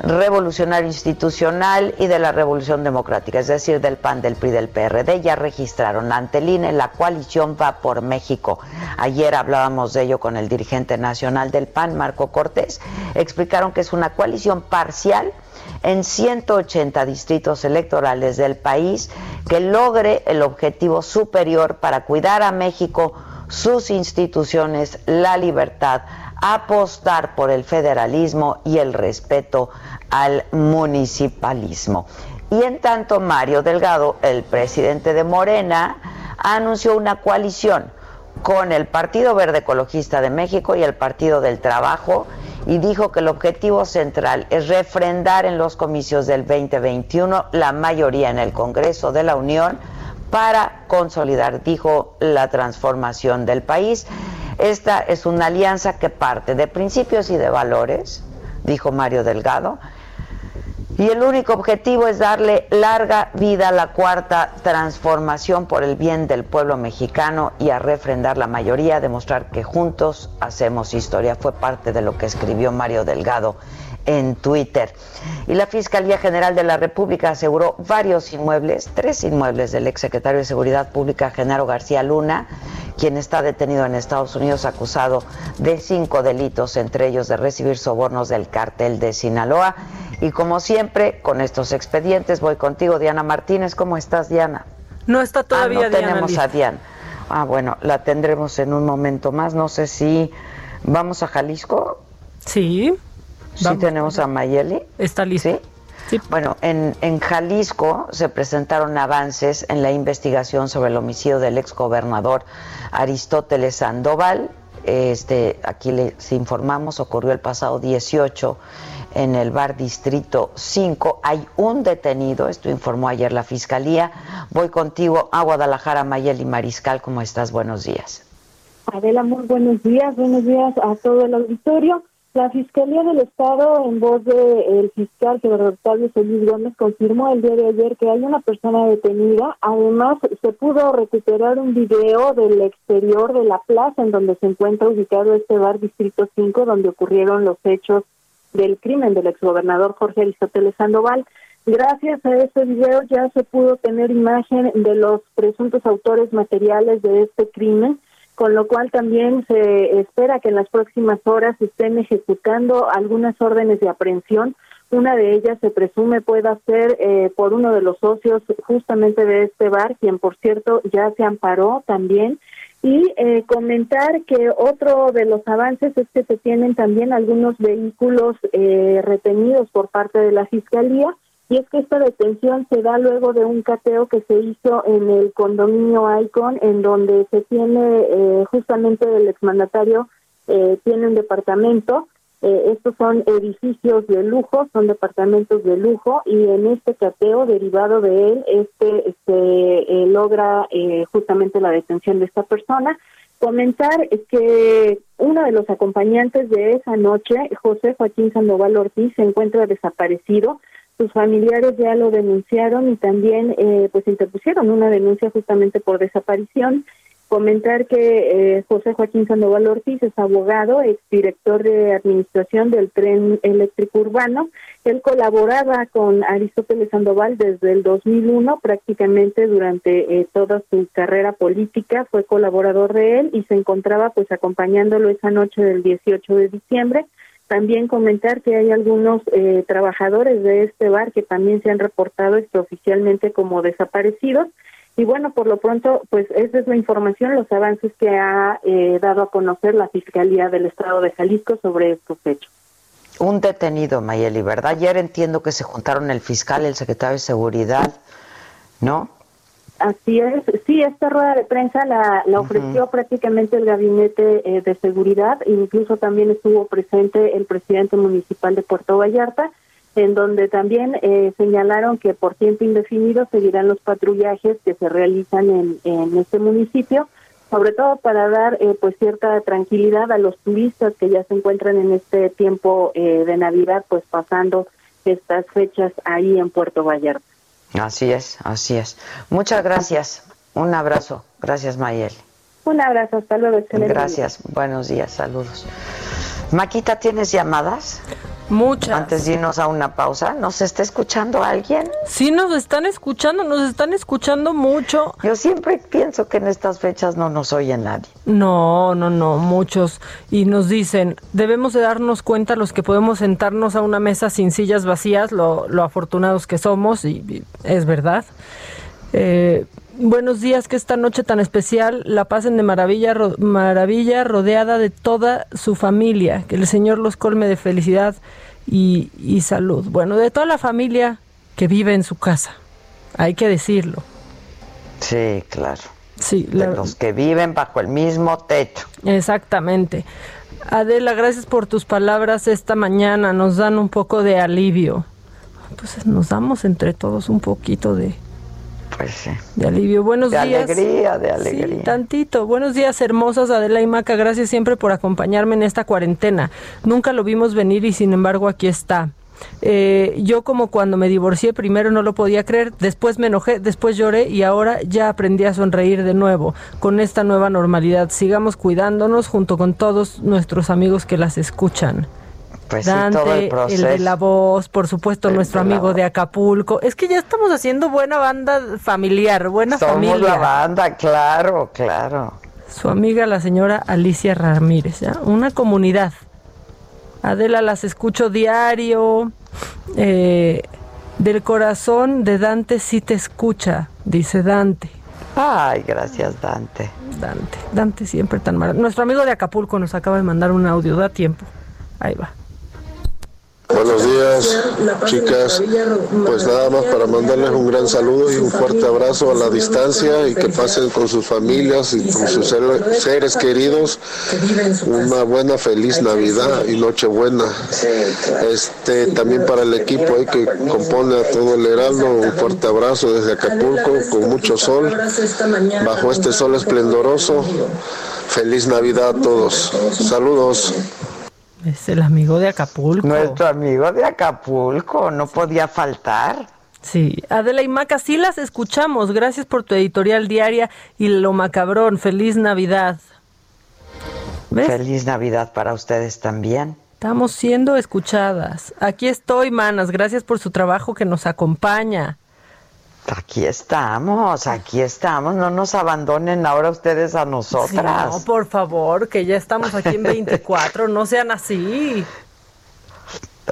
Revolucionario Institucional y de la Revolución Democrática, es decir, del PAN, del PRI, del PRD, ya registraron ante el INE la coalición Va por México. Ayer hablábamos de ello con el dirigente nacional del PAN, Marco Cortés. Explicaron que es una coalición parcial en 180 distritos electorales del país que logre el objetivo superior para cuidar a México, sus instituciones, la libertad, apostar por el federalismo y el respeto al municipalismo. Y en tanto, Mario Delgado, el presidente de Morena, anunció una coalición con el Partido Verde Ecologista de México y el Partido del Trabajo y dijo que el objetivo central es refrendar en los comicios del 2021 la mayoría en el Congreso de la Unión para consolidar, dijo, la transformación del país. Esta es una alianza que parte de principios y de valores, dijo Mario Delgado, y el único objetivo es darle larga vida a la cuarta transformación por el bien del pueblo mexicano y a refrendar la mayoría, demostrar que juntos hacemos historia. Fue parte de lo que escribió Mario Delgado en Twitter. Y la Fiscalía General de la República aseguró varios inmuebles, tres inmuebles del exsecretario de Seguridad Pública, Genaro García Luna, quien está detenido en Estados Unidos acusado de cinco delitos, entre ellos de recibir sobornos del cártel de Sinaloa. Y como siempre, con estos expedientes voy contigo, Diana Martínez. ¿Cómo estás, Diana? No está todavía ah, no Diana tenemos lista. a Diana. Ah, bueno, la tendremos en un momento más. No sé si vamos a Jalisco. Sí. Sí Vamos. tenemos a Mayeli. Está lista. ¿Sí? Bueno, en, en Jalisco se presentaron avances en la investigación sobre el homicidio del exgobernador Aristóteles Sandoval. Este, aquí les informamos, ocurrió el pasado 18 en el bar Distrito 5. Hay un detenido, esto informó ayer la Fiscalía. Voy contigo a Guadalajara, Mayeli Mariscal. ¿Cómo estás? Buenos días. Adela, muy buenos días, buenos días a todo el auditorio. La Fiscalía del Estado, en voz del fiscal Gerardo Octavio Solís Gómez, confirmó el día de ayer que hay una persona detenida. Además, se pudo recuperar un video del exterior de la plaza en donde se encuentra ubicado este bar Distrito 5, donde ocurrieron los hechos del crimen del exgobernador Jorge Aristóteles Sandoval. Gracias a este video ya se pudo tener imagen de los presuntos autores materiales de este crimen con lo cual también se espera que en las próximas horas estén ejecutando algunas órdenes de aprehensión Una de ellas se presume pueda ser eh, por uno de los socios justamente de este bar, quien por cierto ya se amparó también. Y eh, comentar que otro de los avances es que se tienen también algunos vehículos eh, retenidos por parte de la Fiscalía y es que esta detención se da luego de un cateo que se hizo en el condominio Icon, en donde se tiene eh, justamente el exmandatario eh, tiene un departamento. Eh, estos son edificios de lujo, son departamentos de lujo y en este cateo derivado de él, este se logra justamente la detención de esta persona. Comentar que uno de los acompañantes de esa noche, José Joaquín Sandoval Ortiz, se encuentra desaparecido sus familiares ya lo denunciaron y también eh, pues interpusieron una denuncia justamente por desaparición. Comentar que eh, José Joaquín Sandoval Ortiz es abogado, exdirector de administración del tren eléctrico urbano. Él colaboraba con Aristóteles Sandoval desde el 2001, prácticamente durante eh, toda su carrera política fue colaborador de él y se encontraba pues acompañándolo esa noche del 18 de diciembre también comentar que hay algunos eh, trabajadores de este bar que también se han reportado oficialmente como desaparecidos. Y bueno, por lo pronto, pues esa es la información, los avances que ha eh, dado a conocer la Fiscalía del Estado de Jalisco sobre estos hechos. Un detenido, Mayeli, ¿verdad? Ayer entiendo que se juntaron el fiscal, el secretario de Seguridad, ¿no? Así es, sí, esta rueda de prensa la, ofreció prácticamente el gabinete eh, de seguridad, incluso también estuvo presente el presidente municipal de Puerto Vallarta, en donde también eh, señalaron que por tiempo indefinido seguirán los patrullajes que se realizan en, en este municipio, sobre todo para dar eh, pues cierta tranquilidad a los turistas que ya se encuentran en este tiempo de Navidad, pues pasando estas fechas ahí en Puerto Vallarta. Así es, así es. Muchas gracias. Un abrazo. Gracias, Mayel. Un abrazo, hasta luego. Excelente gracias, buenos días, saludos. Maquita, ¿tienes llamadas? Muchas. Antes de irnos a una pausa, ¿nos está escuchando alguien? Sí, nos están escuchando, nos están escuchando mucho. Yo siempre pienso que en estas fechas no nos oye nadie. No, no, no, muchos. Y nos dicen, debemos de darnos cuenta los que podemos sentarnos a una mesa sin sillas vacías, lo, lo afortunados que somos, y, es verdad. Eh, buenos días, que esta noche tan especial la pasen de maravilla, maravilla, rodeada de toda su familia. Que el Señor los colme de felicidad y, y salud. Bueno, de toda la familia que vive en su casa, hay que decirlo. Sí, claro. Sí, de los que viven bajo el mismo techo. Exactamente. Adela, gracias por tus palabras esta mañana. Nos dan un poco de alivio. Pues nos damos entre todos un poquito de, pues sí. De alivio. Buenos días. De alegría, de alegría. Sí, tantito. Buenos días, hermosas Adela y Maca. Gracias siempre por acompañarme en esta cuarentena. Nunca lo vimos venir y sin embargo aquí está. Eh, yo como cuando me divorcié primero no lo podía creer, después me enojé, después lloré y ahora ya aprendí a sonreír de nuevo con esta nueva normalidad. Sigamos cuidándonos junto con todos nuestros amigos que las escuchan. Pues Dante, el, de la voz, por supuesto, nuestro amigo de Acapulco. Es que ya estamos haciendo buena banda familiar, buena Somos familia. la banda, claro, claro. Su amiga, la señora Alicia Ramírez, ¿ya? Una comunidad. Adela, las escucho diario. Eh, del corazón de Dante sí te escucha, dice Dante. Ay, gracias, Dante. Dante, Dante siempre tan mal. Nuestro amigo de Acapulco nos acaba de mandar un audio, da tiempo. Ahí va. Buenos días, chicas. Pues nada más para mandarles un gran saludo y un fuerte abrazo a la distancia y que pasen con sus familias y con sus seres queridos. una buena, feliz Navidad y Nochebuena. Este, también para el equipo ahí que compone a todo el Heraldo, un fuerte abrazo desde Acapulco con mucho sol, bajo este sol esplendoroso. Feliz Navidad a todos. Saludos. Es el amigo de Acapulco. Nuestro amigo de Acapulco, no podía faltar. Sí, Adela y Maca, sí las escuchamos. Gracias por tu editorial diaria y lo macabrón. Feliz Navidad. Feliz Navidad para ustedes también. Estamos siendo escuchadas. Aquí estoy, manas. Gracias por su trabajo que nos acompaña. Aquí estamos, aquí estamos, no nos abandonen ahora ustedes a nosotras. no, por favor, que ya estamos aquí en 24, no sean así.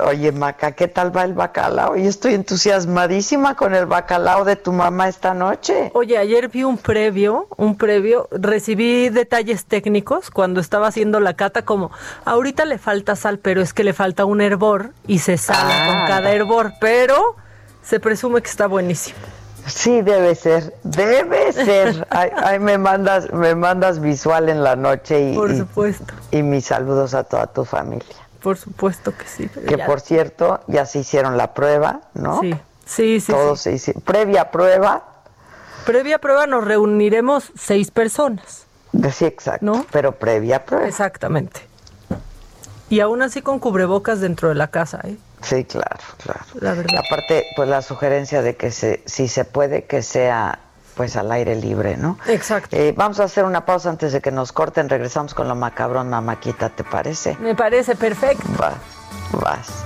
Oye, Maca, ¿qué tal va el bacalao? Y estoy entusiasmadísima con el bacalao de tu mamá esta noche. Oye, ayer vi un previo, un previo, recibí detalles técnicos cuando estaba haciendo la cata, como ahorita le falta sal, pero es que le falta un hervor y se sale Ah. con cada hervor, pero se presume que está buenísimo. Sí, debe ser, debe ser. Ahí, ahí me mandas, me mandas visual en la noche y, Por supuesto. y mis saludos a toda tu familia. Por supuesto que sí. Que ya- por cierto, ya se hicieron la prueba, ¿no? Sí, sí, sí. Todos sí. se hicieron. Previa prueba, Previa prueba nos reuniremos seis personas. sí, exacto. Pero previa prueba. Exactamente. Y aún así con cubrebocas dentro de la casa, ¿eh? Sí, claro, claro. La verdad. Aparte, pues la sugerencia de que se, si se puede, que sea pues al aire libre, ¿no? Exacto. Eh, vamos a hacer una pausa antes de que nos corten. Regresamos con lo macabrón, mamaquita, ¿te parece? Me parece perfecto. Va, vas.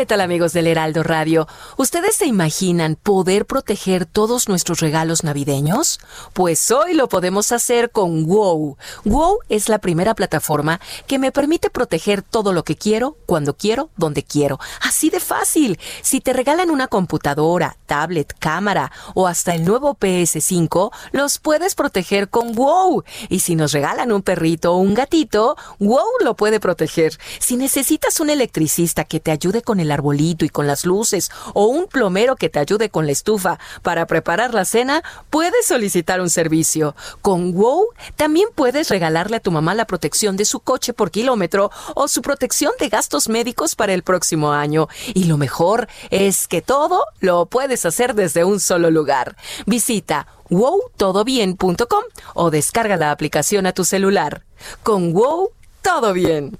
¿Qué tal amigos del Heraldo Radio? ¿Ustedes se imaginan poder proteger todos nuestros regalos navideños? Pues hoy lo podemos hacer con WOW. WOW es la primera plataforma que me permite proteger todo lo que quiero, cuando quiero, donde quiero. Así de fácil. Si te regalan una computadora, tablet, cámara o hasta el nuevo PS5, los puedes proteger con WOW. Y si nos regalan un perrito o un gatito, WOW lo puede proteger. Si necesitas un electricista que te ayude con el arbolito y con las luces o un plomero que te ayude con la estufa para preparar la cena, puedes solicitar un servicio. Con WOW también puedes regalarle a tu mamá la protección de su coche por kilómetro o su protección de gastos médicos para el próximo año. Y lo mejor es que todo lo puedes hacer desde un solo lugar. Visita wowtodobien.com o descarga la aplicación a tu celular. Con WOW, todo bien.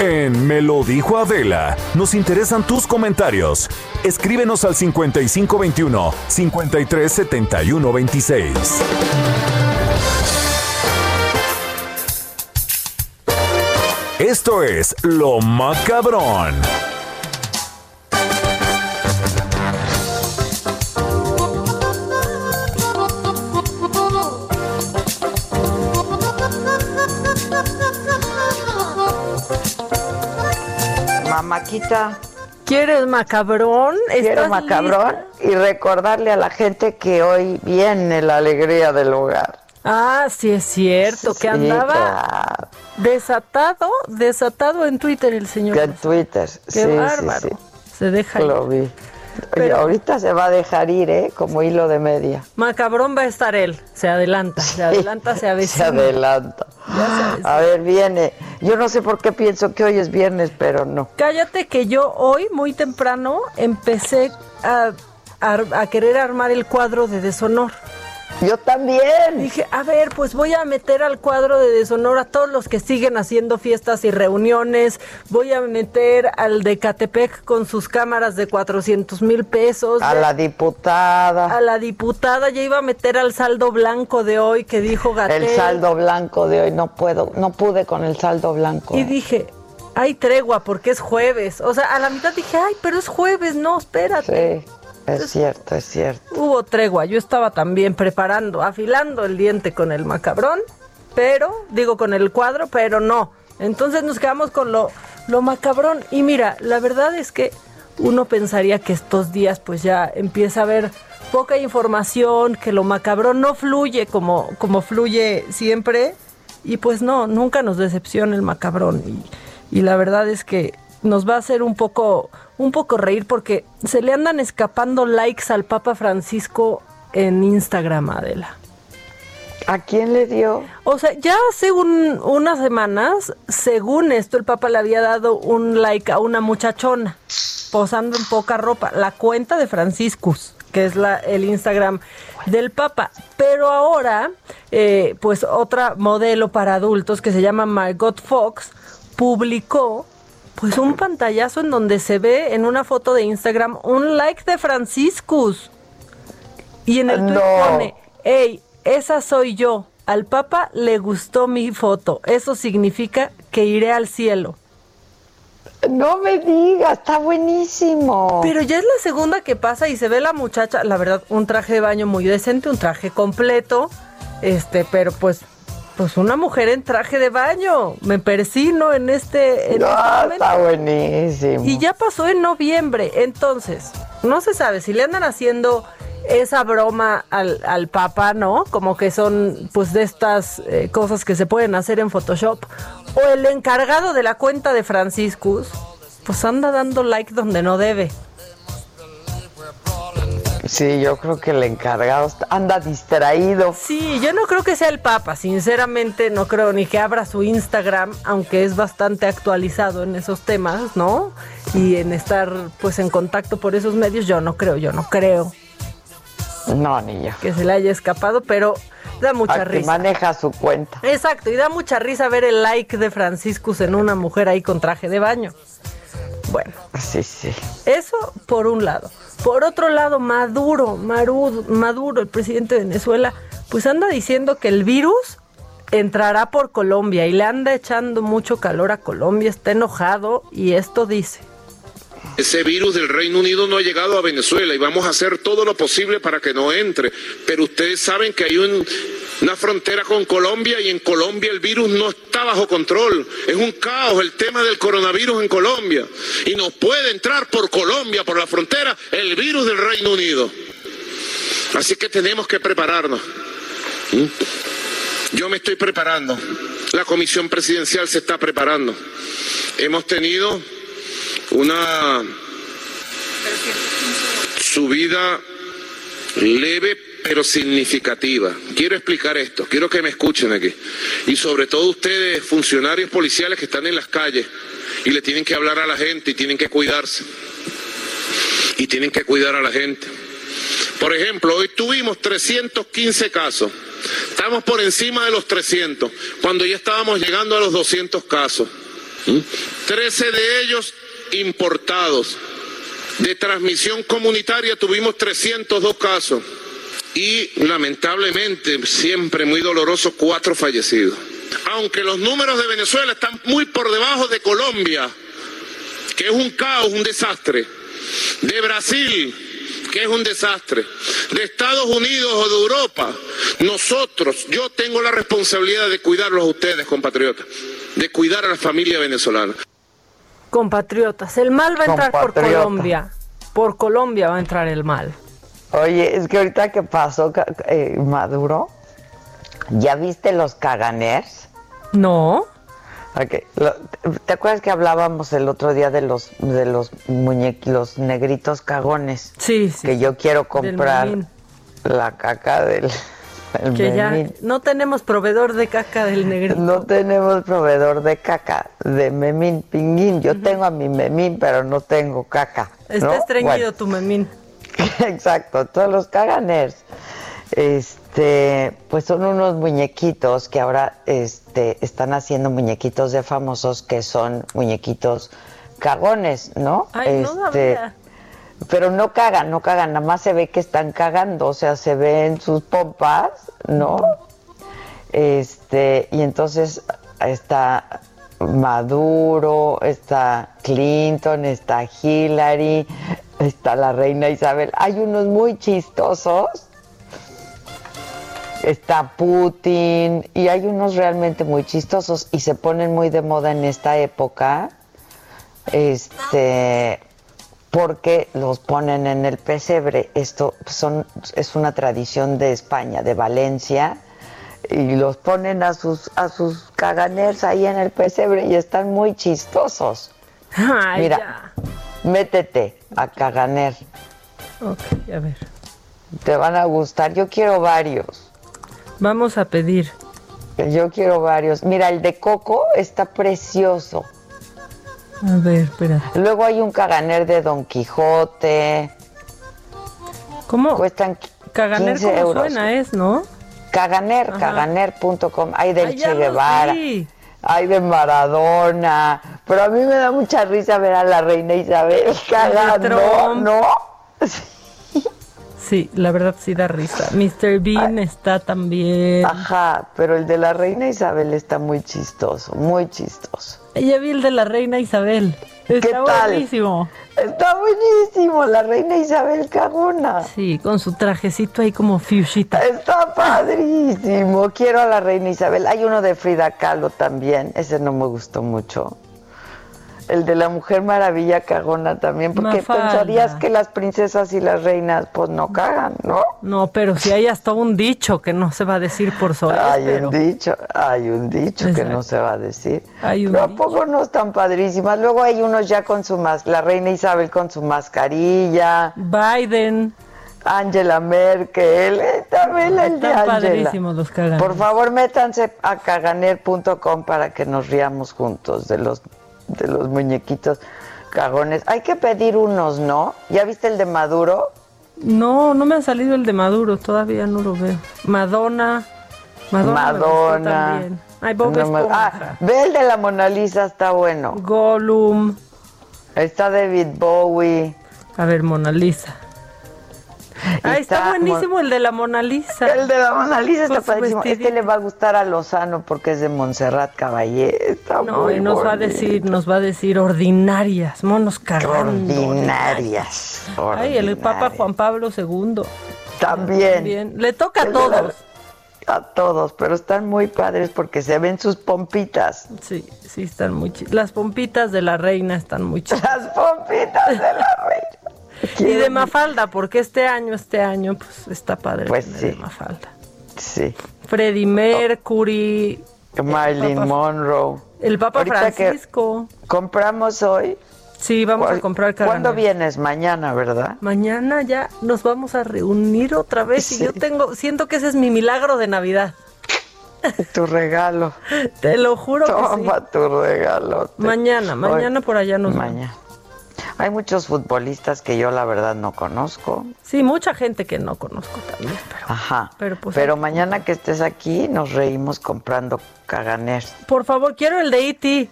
En Me lo dijo Adela, nos interesan tus comentarios. Escríbenos al 5521 537126. Esto es Lo Macabrón. Mamaquita. ¿Quieres macabrón? Quiero ¿Estás macabrón y recordarle a la gente que hoy viene la alegría del hogar. Ah, sí es cierto, que andaba desatado, desatado en Twitter el señor. Que en Twitter. Qué sí, bárbaro. sí. Se deja ir. Lo Oye, ahorita se va a dejar ir, ¿eh? Como hilo de media. Macabrón va a estar él. Se adelanta, se adelanta, se Se avecina. adelanta. A ver, viene. Yo no sé por qué pienso que hoy es viernes, pero no. Cállate que yo hoy, muy temprano, empecé a, a- a querer armar el cuadro de deshonor. Yo también. Dije, a ver, pues voy a meter al cuadro de deshonor a todos los que siguen haciendo fiestas y reuniones. Voy a meter al de Catepec con sus cámaras de 400 mil pesos. A la diputada. A la diputada ya iba a meter al saldo blanco de hoy que dijo Gatel. El saldo blanco de hoy no puedo, no pude con el saldo blanco. Y dije, hay tregua porque es jueves. O sea, a la mitad dije, ay, pero es jueves, no, espérate. Sí, es cierto, es cierto. Hubo tregua, yo estaba también preparando, afilando el diente con el macabrón, pero, digo con el cuadro, pero no. Entonces nos quedamos con lo, lo macabrón. Y mira, la verdad es que uno pensaría que estos días pues ya empieza a haber poca información, que lo macabrón no fluye como, como fluye siempre. Y pues no, nunca nos decepciona el macabrón. Y, y la verdad es que nos va a hacer un poco, un poco reír porque se le andan escapando likes al Papa Francisco en Instagram, Adela. ¿A quién le dio? O sea, ya hace un- unas semanas, según esto, el Papa le había dado un like a una muchachona posando en poca ropa. La cuenta de Franciscus. que es la, el Instagram del Papa. Pero ahora, eh, pues otra modelo para adultos que se llama Margot Fox publicó pues un pantallazo en donde se ve en una foto de Instagram un like de Franciscus. Y en el tweet No. pone, hey, esa soy yo. Al Papa le gustó mi foto. Eso significa que iré al cielo. No me digas, está buenísimo. Pero ya es la segunda que pasa y se ve la muchacha, la verdad, un traje de baño muy decente, un traje completo, este, pero pues, pues una mujer en traje de baño. Me persino en este, en No, este está buenísimo. Y ya pasó en noviembre, entonces, no se sabe si le andan haciendo esa broma al, al Papa, ¿no? Como que son pues de estas eh, cosas que se pueden hacer en Photoshop. O el encargado de la cuenta de Franciscus, pues anda dando like donde no debe. Sí, yo creo que el encargado anda distraído. Sí, yo no creo que sea el Papa, sinceramente no creo ni que abra su Instagram, aunque es bastante actualizado en esos temas, ¿no? Y en estar pues en contacto por esos medios, yo no creo, yo no creo. No, ni yo. que se le haya escapado, pero da mucha A que risa. maneja su cuenta. Exacto, y da mucha risa ver el like de Franciscus en una mujer ahí con traje de baño. Bueno, Sí, sí. eso por un lado. Por otro lado, Maduro, Marudo- Maduro, el presidente de Venezuela, pues anda diciendo que el virus entrará por Colombia y le anda echando mucho calor a Colombia, está enojado y esto dice. Ese virus del Reino Unido no ha llegado a Venezuela y vamos a hacer todo lo posible para que no entre. Pero ustedes saben que hay un- una frontera con Colombia y en Colombia el virus no está bajo control. Es un caos el tema del coronavirus en Colombia. Y no puede entrar por Colombia, por la frontera, el virus del Reino Unido. Así que tenemos que prepararnos. ¿Mm? Yo me estoy preparando. La comisión presidencial se está preparando. Hemos tenido una subida leve pero significativa. Quiero explicar esto, quiero que me escuchen aquí. Y sobre todo ustedes, funcionarios policiales que están en las calles y le tienen que hablar a la gente y tienen que cuidarse. Y tienen que cuidar a la gente. Por ejemplo, hoy tuvimos 315 casos. Estamos por encima de los 300, cuando ya estábamos llegando a los 200 casos. ¿Mm? 13 de ellos importados. De transmisión comunitaria tuvimos 302 casos. Y lamentablemente, siempre muy doloroso, cuatro fallecidos. Aunque los números de Venezuela están muy por debajo de Colombia, que es un caos, un desastre. De Brasil, que es un desastre. De Estados Unidos o de Europa. Nosotros, yo tengo la responsabilidad de cuidarlos a ustedes, compatriotas. De cuidar a la familia venezolana. Compatriotas, el mal va a entrar por. Colombia. Por Colombia va a entrar el mal. Oye, es que ahorita que pasó eh, Maduro, ¿ya viste los caganers? No. ¿Te acuerdas que hablábamos el otro día de los de los muñequitos, los negritos cagones? Sí, sí. Que yo quiero comprar la caca del, Que ya no tenemos proveedor de caca del negrito. No tenemos proveedor de caca de Memín Pinguín. Yo tengo a mi Memín, pero no tengo caca. Está ¿no? estreñido Bueno. tu memín. Exacto, todos los caganers. Este, pues son unos muñequitos que ahora este, están haciendo muñequitos de famosos que son muñequitos cagones, ¿no? Ay, no este, sabía. Pero no cagan, no cagan, nada más se ve que están cagando, o sea, se ven sus pompas, ¿no? Este, y entonces está Maduro, está Clinton, está Hillary, está la reina Isabel. Hay unos muy chistosos. Está Putin y hay unos realmente muy chistosos y se ponen muy de moda en esta época. Este porque los ponen en el pesebre. Esto son, es una tradición de España, de Valencia, y los ponen a sus, a sus caganers ahí en el pesebre y están muy chistosos. Ay, Mira, métete a caganer. Ok, a ver. te van a gustar. Yo quiero varios. Vamos a pedir. Yo quiero varios. Mira, el de Coco está precioso. A ver, espera. Luego hay un caganer de Don Quijote. ¿Cómo? Cuestan Caganer 15 como euros. suena es, ¿no? Caganer, caganer.com. Hay del Ay, Che Guevara. Hay de Maradona. Pero a mí me da mucha risa ver a la reina Isabel cagando. ¿no? Sí, la verdad sí da risa. Mr. Bean está también. Ajá, pero el de la reina Isabel está muy chistoso, muy chistoso. Ella vi el de la reina Isabel. Está tal? buenísimo. Está buenísimo, la reina Isabel cagona. Sí, con su trajecito ahí como fuchsita. Está padrísimo. Quiero a la reina Isabel. Hay uno de Frida Kahlo también. Ese no me gustó mucho. El de la Mujer Maravilla cagona también, porque Mafalda. pensarías que las princesas y las reinas pues no cagan, ¿no? No, pero si hay hasta un dicho que no se va a decir por soles, Hay pero un dicho, hay un dicho que no se va a decir. Hay un Pero ¿a poco no están padrísimas? Luego hay unos ya con su mas la reina Isabel con su mascarilla, Biden. Angela Merkel, eh, también el de Angela. los. Por favor, métanse a caganer.com para que nos riamos juntos de los de los muñequitos cagones. Hay que pedir unos, ¿no? ¿Ya viste el de Maduro? No, no me ha salido el de Maduro, todavía no lo veo. Madonna. Madonna. Madonna. también. Ay, Bob No me- Esponja. Ah, ve el de la Mona Lisa, está bueno. Gollum. Está David Bowie. A ver, Mona Lisa. Ah, está, Está buenísimo el de la Mona Lisa. El de la Mona Lisa está padrísimo. Este vestidito. le va a gustar a Lozano porque es de Montserrat Caballé. Está No, muy y nos va a decir, nos va a decir ordinarias, monos cagando. Ordinarias. Ay, el Papa. Juan Pablo II. También. También. Le toca a todos. A todos, pero están muy padres porque se ven sus pompitas. Sí, sí, están muy chidas. Las pompitas de la reina están muy chidas. Las pompitas de la reina. Y de Mafalda, porque este año, este año, pues está padre. Pues sí. de Mafalda. Sí. Freddie Mercury. Marilyn Papa- Monroe. El Papa Ahorita que Francisco. compramos hoy. Sí, vamos a comprar ¿Cuándo caganer. vienes? Mañana, ¿verdad? Mañana ya nos vamos a reunir otra vez y yo tengo, siento que ese es mi milagro de Navidad. Tu regalo. Te lo juro que sí. Toma tu regalo. Mañana, mañana por allá nos. Mañana. Hay muchos futbolistas que yo la verdad no conozco. Sí, mucha gente que no conozco también, pero Ajá. Pero, pues, Pero mañana que estés aquí nos reímos comprando caganer. por favor, quiero el de E.T.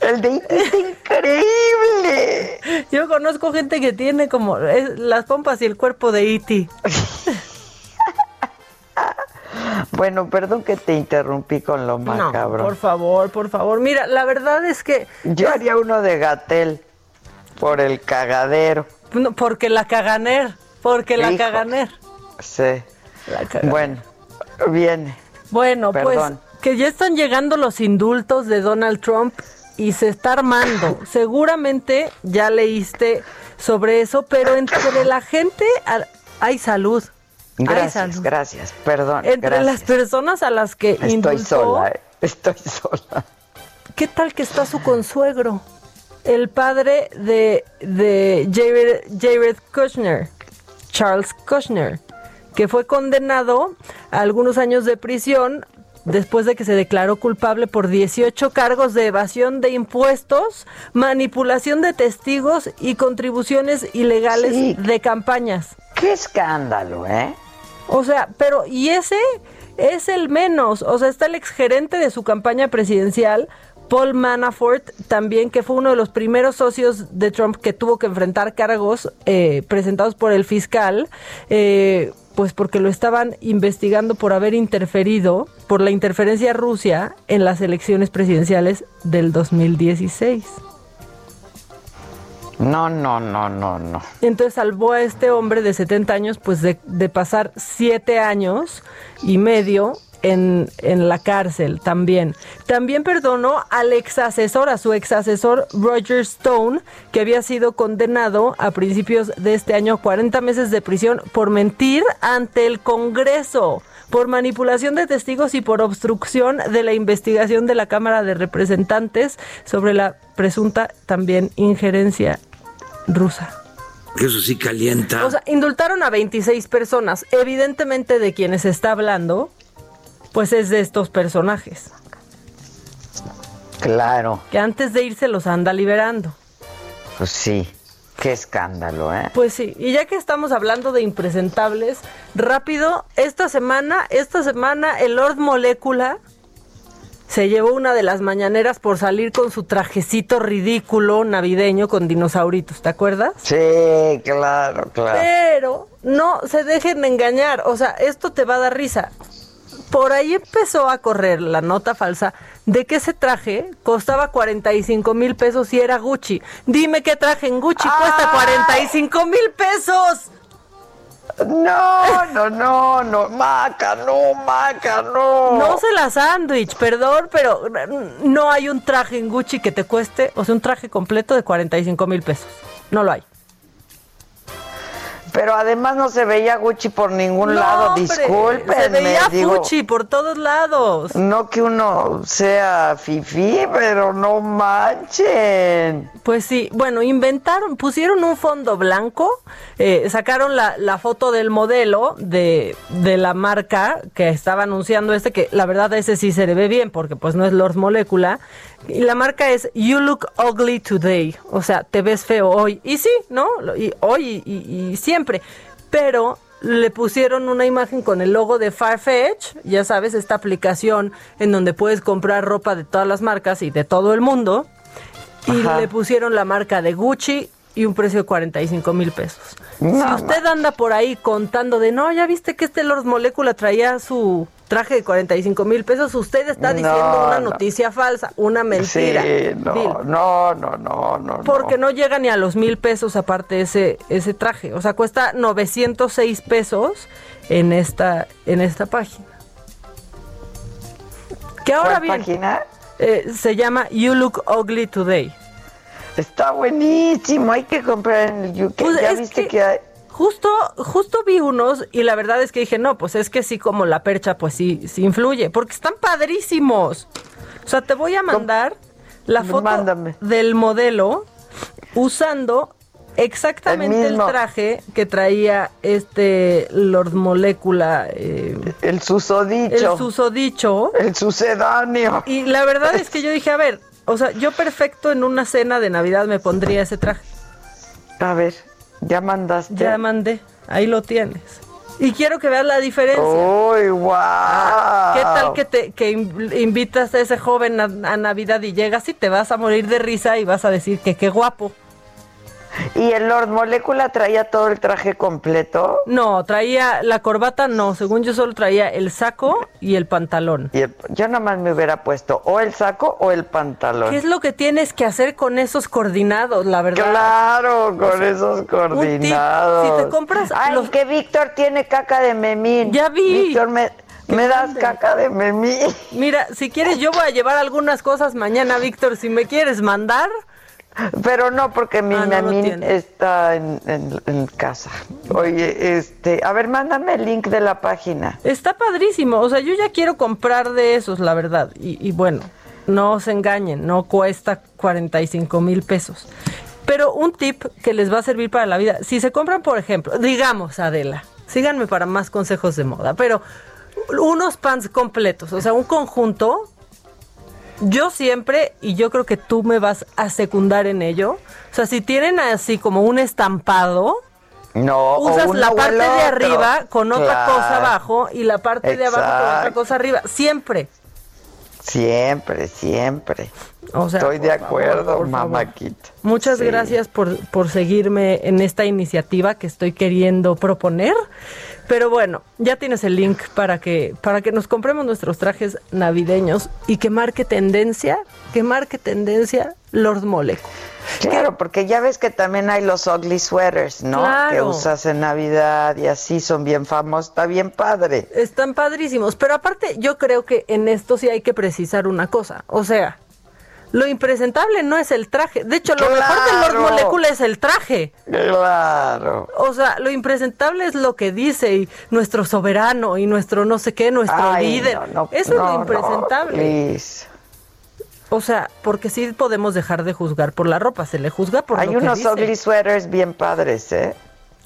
El de E.T. está increíble. Yo conozco gente que tiene como es- las pompas y el cuerpo de E E.T. Bueno, perdón que te interrumpí con lo No, macabro. por favor, por favor. Mira, la verdad es que Yo haría uno de Gatel por el cagadero. no, porque la caganer, porque la Hijo. caganer. Sí. La caganer. Bueno, viene. Bueno, Perdón. pues que ya están llegando los indultos de Donald Trump y se está armando. Seguramente ya leíste sobre eso, pero entre la gente hay salud. Hay Gracias, salud. gracias. Perdón. Entre gracias. las personas a las que Estoy indultó, sola, eh. estoy sola. ¿qué tal que está su consuegro? El padre de, de Jared, Jared Kushner, Charles Kushner, que fue condenado a algunos años de prisión después de que se declaró culpable por 18 cargos de evasión de impuestos, manipulación de testigos y contribuciones ilegales Sí. de campañas. Qué escándalo, ¿eh? O sea, pero y ese es el menos. O sea, está el exgerente de su campaña presidencial, Paul Manafort, también que fue uno de los primeros socios de Trump que tuvo que enfrentar cargos eh, presentados por el fiscal, eh, pues porque lo estaban investigando por haber interferido, por la interferencia rusia en las elecciones presidenciales del 2016. No, no, no, no, no. Entonces salvó a este hombre de 70 años pues de, de pasar siete años y medio en, en la cárcel también. También perdonó al ex asesor, a su ex asesor Roger Stone, que había sido condenado a principios de este año a 40 meses de prisión por mentir ante el Congreso por manipulación de testigos y por obstrucción de la investigación de la Cámara de Representantes sobre la presunta también injerencia rusa. Eso sí calienta. O sea, indultaron a 26 personas. Evidentemente de quienes está hablando, pues es de estos personajes, Claro, que antes de irse los anda liberando. pues sí. Qué escándalo, ¿eh? Pues sí, y ya que estamos hablando de impresentables, rápido, esta semana, esta semana el Lord Molecula se llevó una de las mañaneras por salir con su trajecito ridículo navideño con dinosauritos, ¿te acuerdas? Sí, claro, claro. Pero no se dejen de engañar, o sea, esto te va a dar risa. Por ahí empezó a correr la nota falsa de que ese traje costaba 45 mil pesos y era Gucci. Dime qué traje en Gucci cuesta 45 mil pesos. No, no, no, no, Maca, no, Maca, no. No se la sándwich, perdón, pero no hay un traje en Gucci que te cueste, o sea, un traje completo de 45 mil pesos. No lo hay. Pero además no se veía Gucci por ningún No, lado, discúlpenme. Se veía Gucci por todos lados. No que uno sea fifí, pero no manchen. Pues sí, bueno, inventaron, pusieron un fondo blanco, eh, sacaron la, la foto del modelo de, de la marca que estaba anunciando este, que la verdad ese sí se le ve bien porque pues no es Lord Molecula, y la marca es You Look Ugly Today, o sea, te ves feo hoy, y sí, ¿no? Y hoy y, y- y siempre, pero le pusieron una imagen con el logo de Farfetch, ya sabes, esta aplicación en donde puedes comprar ropa de todas las marcas y de todo el mundo, y Ajá. le pusieron la marca de Gucci y un precio de 45 mil pesos. No, si usted anda por ahí contando de, no, ya viste que este Lord Molecula traía su traje de 45 mil pesos, usted está diciendo No, una no. noticia falsa, una mentira. Sí, no, Dil. no, no, no, no. Porque no llega ni a los mil pesos aparte ese, ese traje. O sea, cuesta 906 pesos en esta, en esta página. Que ahora ¿Cuál bien, página? eh, se llama You Look Ugly Today. Está buenísimo, hay que comprar en el UK. Pues ya viste que- que, hay... Justo, justo vi unos y la verdad es que dije, no, pues es que sí, como la percha, pues sí, sí influye, porque están padrísimos. O sea, te voy a mandar la foto Mándame. del modelo usando exactamente el, traje que traía este Lord Molecula. eh, el susodicho. El susodicho. El sucedáneo. Y la verdad es que yo dije, a ver, o sea, yo perfecto en una cena de Navidad me pondría ese traje. A ver, ya mandaste. Ya mandé, ahí lo tienes. Y quiero que veas la diferencia. ¡Uy, wow! ¿Qué tal que te que in- invitas a ese joven a, a Navidad y llegas y te vas a morir de risa y vas a decir que qué guapo? ¿Y el Lord Molecula traía todo el traje completo? No, traía la corbata, no, según yo solo traía el saco y el pantalón. Y el- yo nomás me hubiera puesto o el saco o el pantalón. ¿Qué es lo que tienes que hacer con esos coordinados, la verdad? Claro, con O sea, esos coordinados. si te compras Ay, los- que Víctor tiene caca de memín. Ya vi. Víctor, me, me das caca de memín. Mira, si quieres yo voy a llevar algunas cosas mañana, Víctor, si me quieres mandar. Pero no, porque mi Ah, no está en, en- en casa. Oye, este, a ver, mándame el link de la página. Está padrísimo, o sea, yo ya quiero comprar de esos, la verdad. Y, y bueno, no se engañen, no cuesta 45 mil pesos. Pero un tip que les va a servir para la vida, si se compran, por ejemplo, digamos, Adela, síganme para más consejos de moda, pero unos pants completos, o sea, un conjunto, yo siempre, y yo creo que tú me vas a secundar en ello, o sea, si tienen así como un estampado, No, usas la parte de arriba con otra Claro. cosa abajo y la parte de abajo con otra cosa arriba, siempre. Siempre, siempre. O sea, Estoy de acuerdo, mamáquita. Muchas Sí. gracias por, por seguirme en esta iniciativa que estoy queriendo proponer. Pero bueno, ya tienes el link para que, para que nos compremos nuestros trajes navideños y que marque tendencia, que marque tendencia Lord Moleco. Claro, porque ya ves que también hay los ugly sweaters, ¿no? Claro. Que usas en Navidad y así son bien famosos, está bien padre. Están padrísimos, pero aparte yo creo que en esto sí hay que precisar una cosa, o sea, lo impresentable no es el traje, de hecho lo mejor de Lord. Molecula es el traje. Claro. O sea, lo impresentable es lo que dice y nuestro soberano y nuestro no sé qué, nuestro Ay, líder. no, no, Eso es lo impresentable. o sea, porque sí podemos dejar de juzgar por la ropa, se le juzga por Hay lo que unos dice. ugly sweaters bien padres, ¿eh?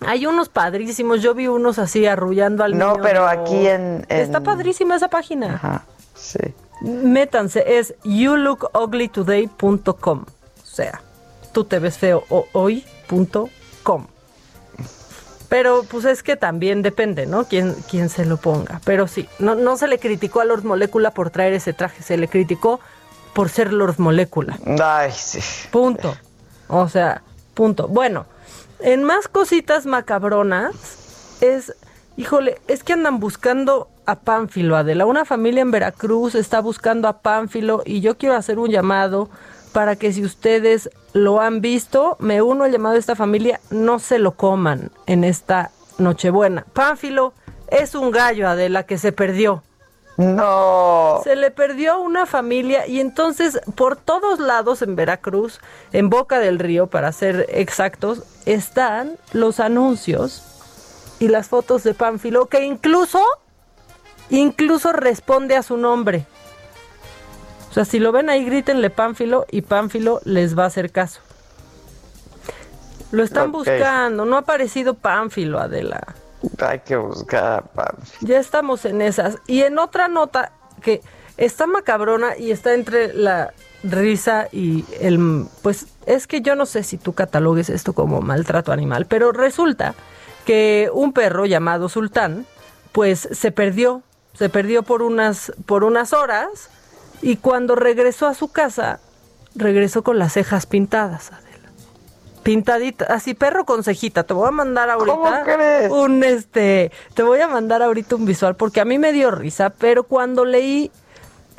Hay unos padrísimos, yo vi unos así arrullando al No, niño pero aquí en- en- Está padrísima esa página. Ajá, sí. Métanse, es youloouglytoday.com. O sea, tú te ves feo hoy.com. Pero pues es que también depende, ¿no? Quién, quién se lo ponga. Pero sí, no, no se le criticó a Lord Molecula por traer ese traje, se le criticó por ser Lord Molecula. Ay, sí. Punto. O sea, punto. Bueno, en más cositas macabronas es, híjole, es que andan buscando a Pánfilo, Adela. Una familia en Veracruz está buscando a Pánfilo y yo quiero hacer un llamado para que si ustedes lo han visto, me uno al llamado de esta familia, no se lo coman en esta Nochebuena. Pánfilo es un gallo, Adela, que se perdió. No. Se le perdió una familia y entonces por todos lados en Veracruz, en Boca del Río, para ser exactos, están los anuncios y las fotos de Pánfilo que incluso, incluso responde a su nombre. O sea, si lo ven ahí, grítenle Pánfilo y Pánfilo les va a hacer caso. Lo están buscando, no ha aparecido Pánfilo, Adela. Hay que buscar a Pánfilo. Ya estamos en esas. Y en otra nota que está macabrona y está entre la risa y el... Pues es que yo no sé si tú catalogues esto como maltrato animal, pero resulta que un perro llamado Sultán, pues se perdió, se perdió por unas, por unas horas y cuando regresó a su casa, regresó con las cejas pintadas. Adela. Pintadita, así perro con cejita. Te voy a mandar ahorita ¿Cómo crees? un este, te voy a mandar ahorita un visual porque a mí me dio risa, pero cuando leí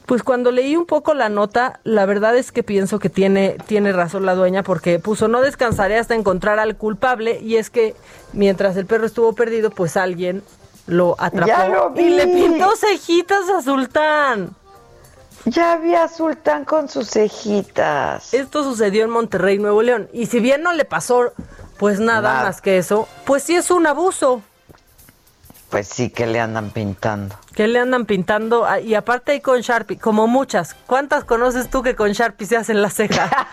pues cuando leí un poco la nota, la verdad es que pienso que tiene, tiene razón la dueña porque puso no descansaré hasta encontrar al culpable y es que mientras el perro estuvo perdido, pues alguien lo atrapó Ya lo y le pintó cejitas a Sultán. Ya vi a Sultán con sus cejitas. Esto sucedió en Monterrey, Nuevo León. Y si bien no le pasó pues nada, Nada. más que eso, pues sí es un abuso. Pues sí que le andan pintando. que le andan pintando? Ah, Y aparte hay con Sharpie, como muchas. ¿Cuántas conoces tú que con Sharpie se hacen la ceja?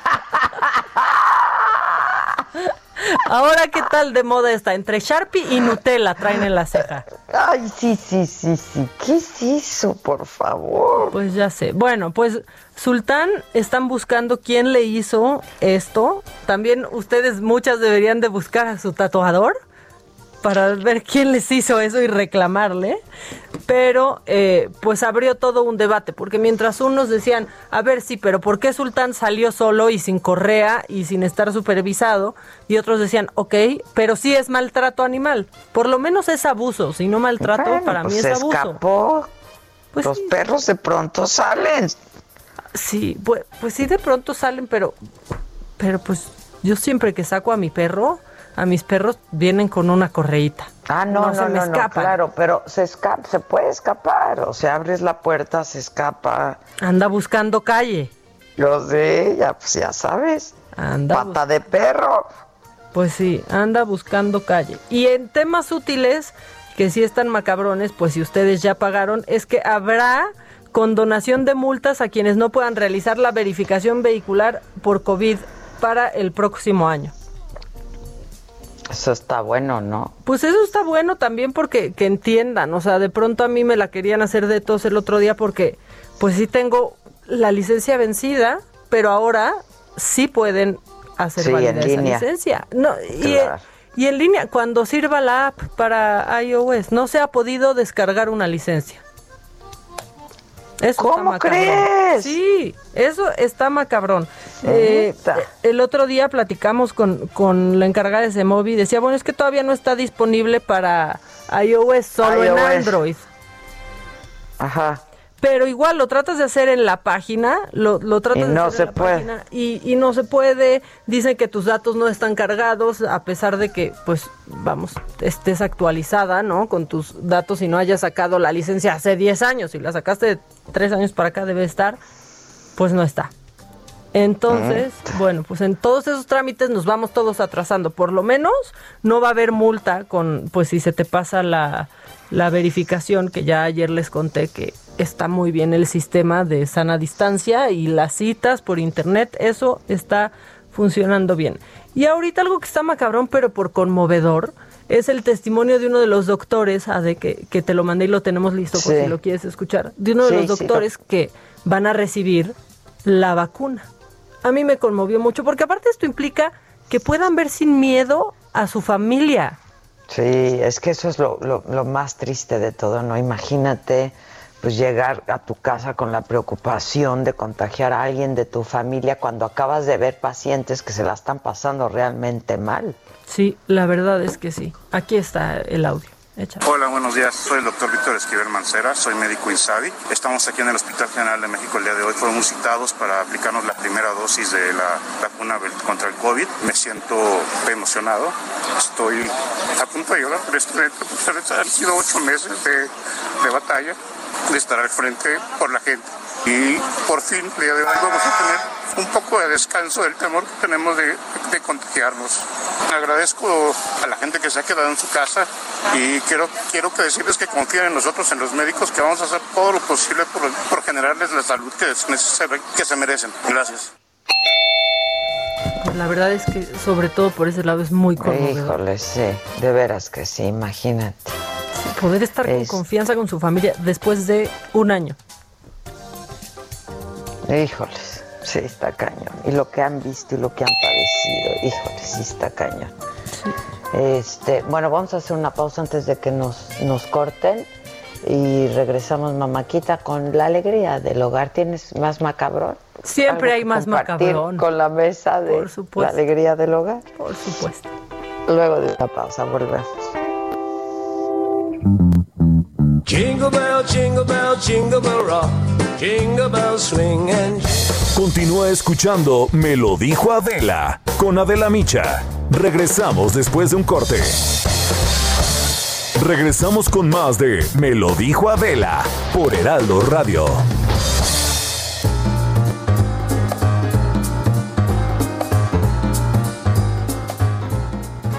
Ahora, ¿qué tal de moda está? Entre Sharpie y Nutella traen en la ceja. Ay, sí, sí, sí, sí. ¿Qué es eso, por favor? Pues ya sé. Bueno, pues Sultán están buscando quién le hizo esto. También ustedes muchas deberían de buscar a su tatuador para ver quién les hizo eso y reclamarle. Pero eh, pues abrió todo un debate, porque mientras unos decían, a ver, sí, pero ¿por qué Sultán salió solo y sin correa y sin estar supervisado? Y otros decían, ok, pero sí es maltrato animal. Por lo menos es abuso, si no maltrato, Bueno, para pues mí es se abuso. escapó. Pues Los sí. perros de pronto salen. Sí, pues, pues sí de pronto salen, pero, pero pues yo siempre que saco a mi perro, a mis perros vienen con una correíta. Ah, no, no, se no, me no, escapan. claro, pero se escapa, se puede escapar. O sea, abres la puerta, se escapa. Anda buscando calle. Lo sé, ya, pues ya sabes. Anda Pata de perro. Pues sí, anda buscando calle. Y en temas útiles, que sí están macabrones, pues si ustedes ya pagaron, es que habrá condonación de multas a quienes no puedan realizar la verificación vehicular por COVID para el próximo año. Eso está bueno, ¿no? Pues eso está bueno también porque que entiendan, o sea, de pronto a mí me la querían hacer de tos el otro día porque pues sí tengo la licencia vencida, pero ahora sí pueden hacer Sí, válida en esa línea. licencia. No, y, Claro. y en línea, cuando sirva la app para iOS, no se ha podido descargar una licencia. Eso ¿Cómo crees? Sí, eso está macabrón. Eh, el otro día platicamos con, con la encargada de Semovi y decía, bueno, es que todavía no está disponible para iOS, solo en. Android. Ajá. Pero igual lo tratas de hacer en la página, lo, lo tratas Y de no hacer se en la puede. página y, y no se puede. Dicen que tus datos no están cargados, a pesar de que, pues, vamos, estés actualizada, ¿no? Con tus datos y no hayas sacado la licencia hace 10 años. Si la sacaste de 3 años para acá, debe estar, pues no está. Entonces, bueno, pues en todos esos trámites nos vamos todos atrasando. Por lo menos no va a haber multa con, pues si se te pasa la, la verificación, que ya ayer les conté que está muy bien el sistema de sana distancia y las citas por internet, eso está funcionando bien. Y ahorita algo que está macabrón, pero por conmovedor, es el testimonio de uno de los doctores, ah, de que, que te lo mandé y lo tenemos listo por Sí. si lo quieres escuchar, de uno de Sí, los sí. doctores que van a recibir la vacuna. A mí me conmovió mucho, porque aparte esto implica que puedan ver sin miedo a su familia. Sí, es que eso es lo, lo, lo más triste de todo, ¿no? Imagínate pues llegar a tu casa con la preocupación de contagiar a alguien de tu familia cuando acabas de ver pacientes que se la están pasando realmente mal. Sí, la verdad es que sí. Aquí está el audio. Hola, buenos días. Soy el doctor Víctor Esquivel Mancera, soy médico INSABI. Estamos aquí en el Hospital General de México el día de hoy. Fuimos citados para aplicarnos la primera dosis de la vacuna contra el COVID. Me siento emocionado. Estoy a punto de llorar, pero estoy, han sido ocho meses de, de batalla, de estar al frente por la gente. Y por fin, el día de hoy vamos a tener un poco de descanso del temor que tenemos de, de contagiarnos. Agradezco a la gente que se ha quedado en su casa y quiero, quiero que decirles que confíen en nosotros, en los médicos, que vamos a hacer todo lo posible por, por generarles la salud que, es necesaria- que se merecen. Gracias. La verdad es que sobre todo por ese lado es muy conmovedor. Híjole, sí, de veras que sí, imagínate. Poder estar con confianza con su familia después de un año. Híjoles, sí está cañón. Y lo que han visto y lo que han padecido, híjoles, sí está cañón. Este, bueno, vamos a hacer una pausa antes de que nos, nos corten y regresamos, mamáquita, con la alegría del hogar. ¿Tienes más macabrón? Siempre ¿Algo hay más macabrón. Con la mesa de la alegría del hogar. Por supuesto. Luego de la pausa, volvemos. Jingle bell, jingle bell, jingle bell rock. Jingle bell swing and Continúa escuchando Me lo dijo Adela con Adela Micha. Regresamos después de un corte. Regresamos con más de Me lo dijo Adela por Heraldo Radio.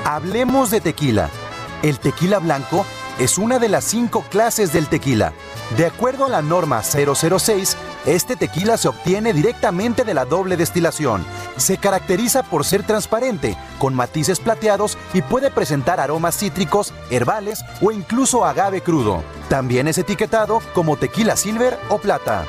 Hablemos de tequila. El tequila blanco es una de las cinco clases del tequila. De acuerdo a la norma 006, este tequila se obtiene directamente de la doble destilación. Se caracteriza por ser transparente, con matices plateados y puede presentar aromas cítricos, herbales o incluso agave crudo. También es etiquetado como tequila silver o plata.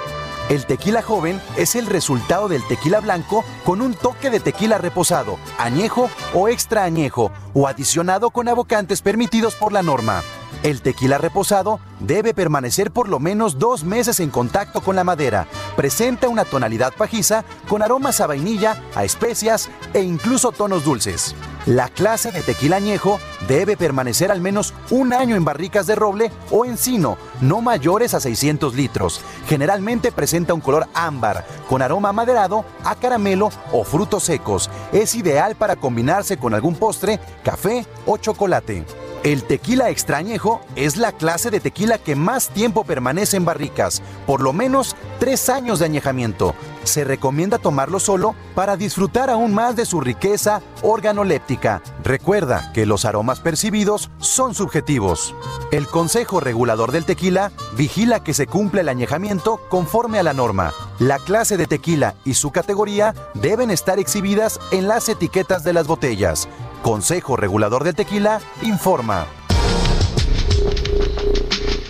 El tequila joven es el resultado del tequila blanco con un toque de tequila reposado, añejo o extra añejo, o adicionado con abocantes permitidos por la norma. El tequila reposado debe permanecer por lo menos dos meses en contacto con la madera. Presenta una tonalidad pajiza con aromas a vainilla, a especias e incluso tonos dulces. La clase de tequila añejo debe permanecer al menos un año en barricas de roble o encino, no mayores a 600 litros. Generalmente presenta un color ámbar, con aroma amaderado, a caramelo o frutos secos. Es ideal para combinarse con algún postre, café o chocolate. El tequila extrañejo es la clase de tequila que más tiempo permanece en barricas, por lo menos tres años de añejamiento. Se recomienda tomarlo solo para disfrutar aún más de su riqueza organoléptica. Recuerda que los aromas percibidos son subjetivos. El Consejo Regulador del Tequila vigila que se cumpla el añejamiento conforme a la norma. La clase de tequila y su categoría deben estar exhibidas en las etiquetas de las botellas. Consejo Regulador del Tequila informa.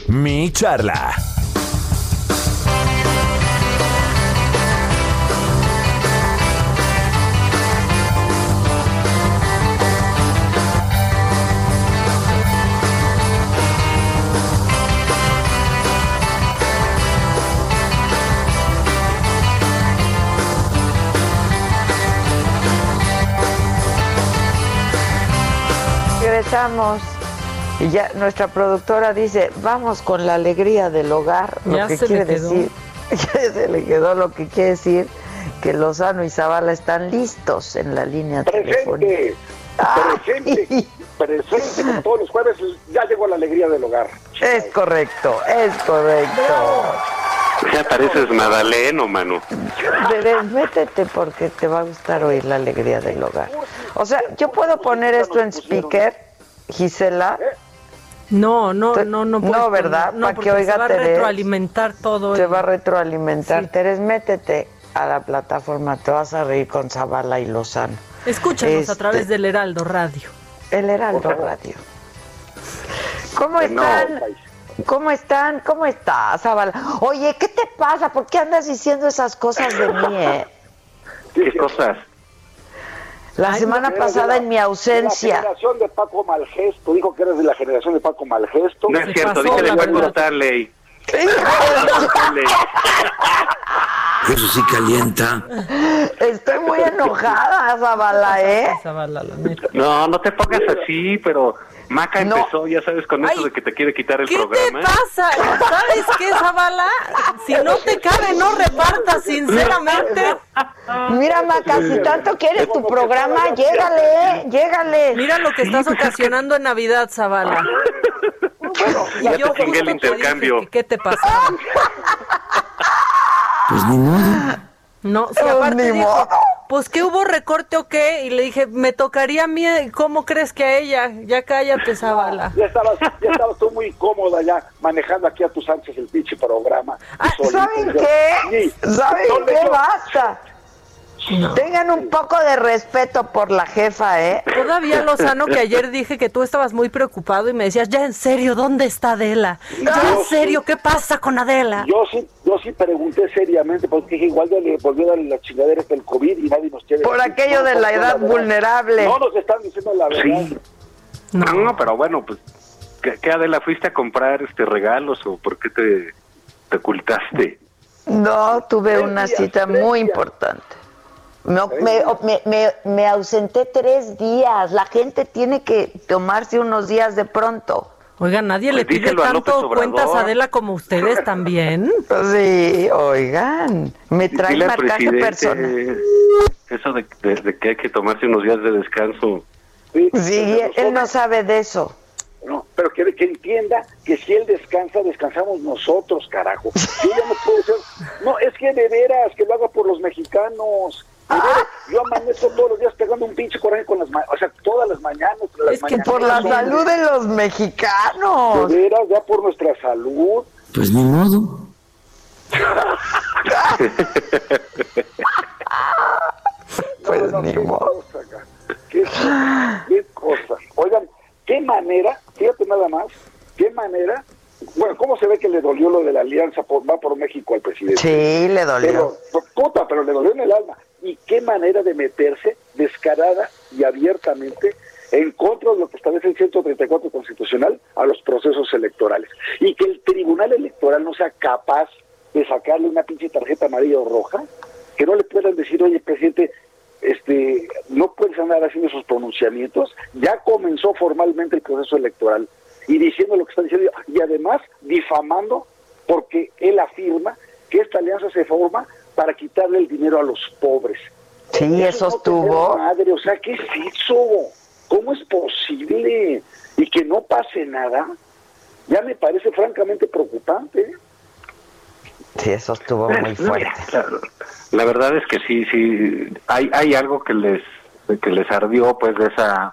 Mi charla. Y ya nuestra productora dice, vamos con la alegría del hogar, lo Ya que se quiere decir, ya se le quedó lo que quiere decir que Lozano y Zavala están listos en la línea telefónica. Presente, presente, como todos los jueves, ya llegó la alegría del hogar. Es correcto, es correcto. Ya pareces Madaleno, mano. Bebé, métete porque te va a gustar oír la alegría del hogar. O sea, yo puedo poner esto en speaker, Gisela. No, no, no, no. puedes No, ¿verdad? No, Para que porque oiga se va a retroalimentar todo. Se el- va a retroalimentar. Teres, métete a la plataforma, te vas a reír con Zavala y Lozano. Escúchanos a Este, través del Heraldo Radio. El Heraldo Radio. ¿Cómo están? ¿Cómo están? ¿Cómo estás, Zavala? Oye, ¿qué te pasa? ¿Por qué andas diciendo esas cosas de mí, eh? ¿Qué ¿Qué cosas? La semana pasada en mi La ausencia. generación de Paco Malgesto, dijo que eres de la generación de Paco Malgesto. No es cierto, dije de Paco Stanley. Eso sí calienta. Estoy muy enojada, Zabala, ¿eh? No, no te pongas así, pero Maca empezó, ya sabes, con eso de que te quiere quitar el ¿Qué programa. te pasa? ¿Sabes qué, Zabala? Si no te cabe, no repartas, sinceramente. Mira, Maca, si tanto quieres tu programa, llégale, ¿eh? llégale. Mira lo que estás ocasionando en Navidad, Zabala. Ya Y yo te chingué el intercambio. dije ¿Qué te pasaba? Pues ni modo. No, si aparte dijo, pues que hubo recorte o qué, y le dije, me tocaría a mí, ¿cómo crees que a ella? Ya cállate, Zabala. Ya estabas, ya estabas tú muy cómoda ya manejando aquí a tus anchas el pinche programa. solita, ¿Saben qué? Sí. ¿Saben No qué? yo- Tengan un poco de respeto por la jefa, ¿eh? Todavía Lozano, que ayer dije que tú estabas muy preocupado y me decías, ya en serio, ¿dónde está Adela? Ya en serio, ¿qué pasa con Adela? Yo sí, yo sí pregunté seriamente porque dije, igual ya le volvió a dar la chingadera del COVID y nadie nos quiere Por decir. aquello de la edad vulnerable. No nos están diciendo la verdad. Sí. No, pero bueno, pues, ¿qué, qué, Adela? ¿Fuiste a comprar este regalos o por qué te, te ocultaste? No, tuve una cita muy importante. Me, me- me- me- me ausenté tres días. La gente tiene que tomarse unos días de pronto. Oiga, nadie le Pues pide a López tanto cuentas a Adela como ustedes también. Sí, oigan, me trae Dile marcaje personal. Eso de, de- de que hay que tomarse unos días de descanso. Sí, él no sabe de eso. No, pero que, que entienda que si él descansa, descansamos nosotros, carajo. Yo ya no puedo ser. No, es que de veras, que lo haga por los mexicanos. Yo amanezco todos los días pegando un pinche coraje con las mañanas, o sea, todas las mañanas. Las Es que por la salud de los mexicanos. De veras, ya por nuestra salud. Pues ni modo. Pues ni modo. ¿Qué, cosa, qué cosa. Oigan, qué manera, fíjate nada más, qué manera. Bueno, ¿cómo se ve que le dolió lo de la alianza por, va por México al presidente? Sí, le dolió. Pero, puta, pero le dolió en el alma. Y qué manera de meterse descarada y abiertamente en contra de lo que establece el 134 constitucional a los procesos electorales. Y que el tribunal electoral no sea capaz de sacarle una pinche tarjeta amarilla o roja, que no le puedan decir, oye, presidente, este, no puedes andar haciendo esos pronunciamientos. Ya comenzó formalmente el proceso electoral y diciendo lo que está diciendo y además difamando porque él afirma que esta alianza se forma para quitarle el dinero a los pobres. Sí, eso estuvo. Madre, o sea, ¿qué es eso? ¿Cómo es posible? Y que no pase nada. Ya me parece francamente preocupante. Sí, eso estuvo muy fuerte. La, la verdad es que sí, sí, hay, hay algo que les que les ardió pues de esa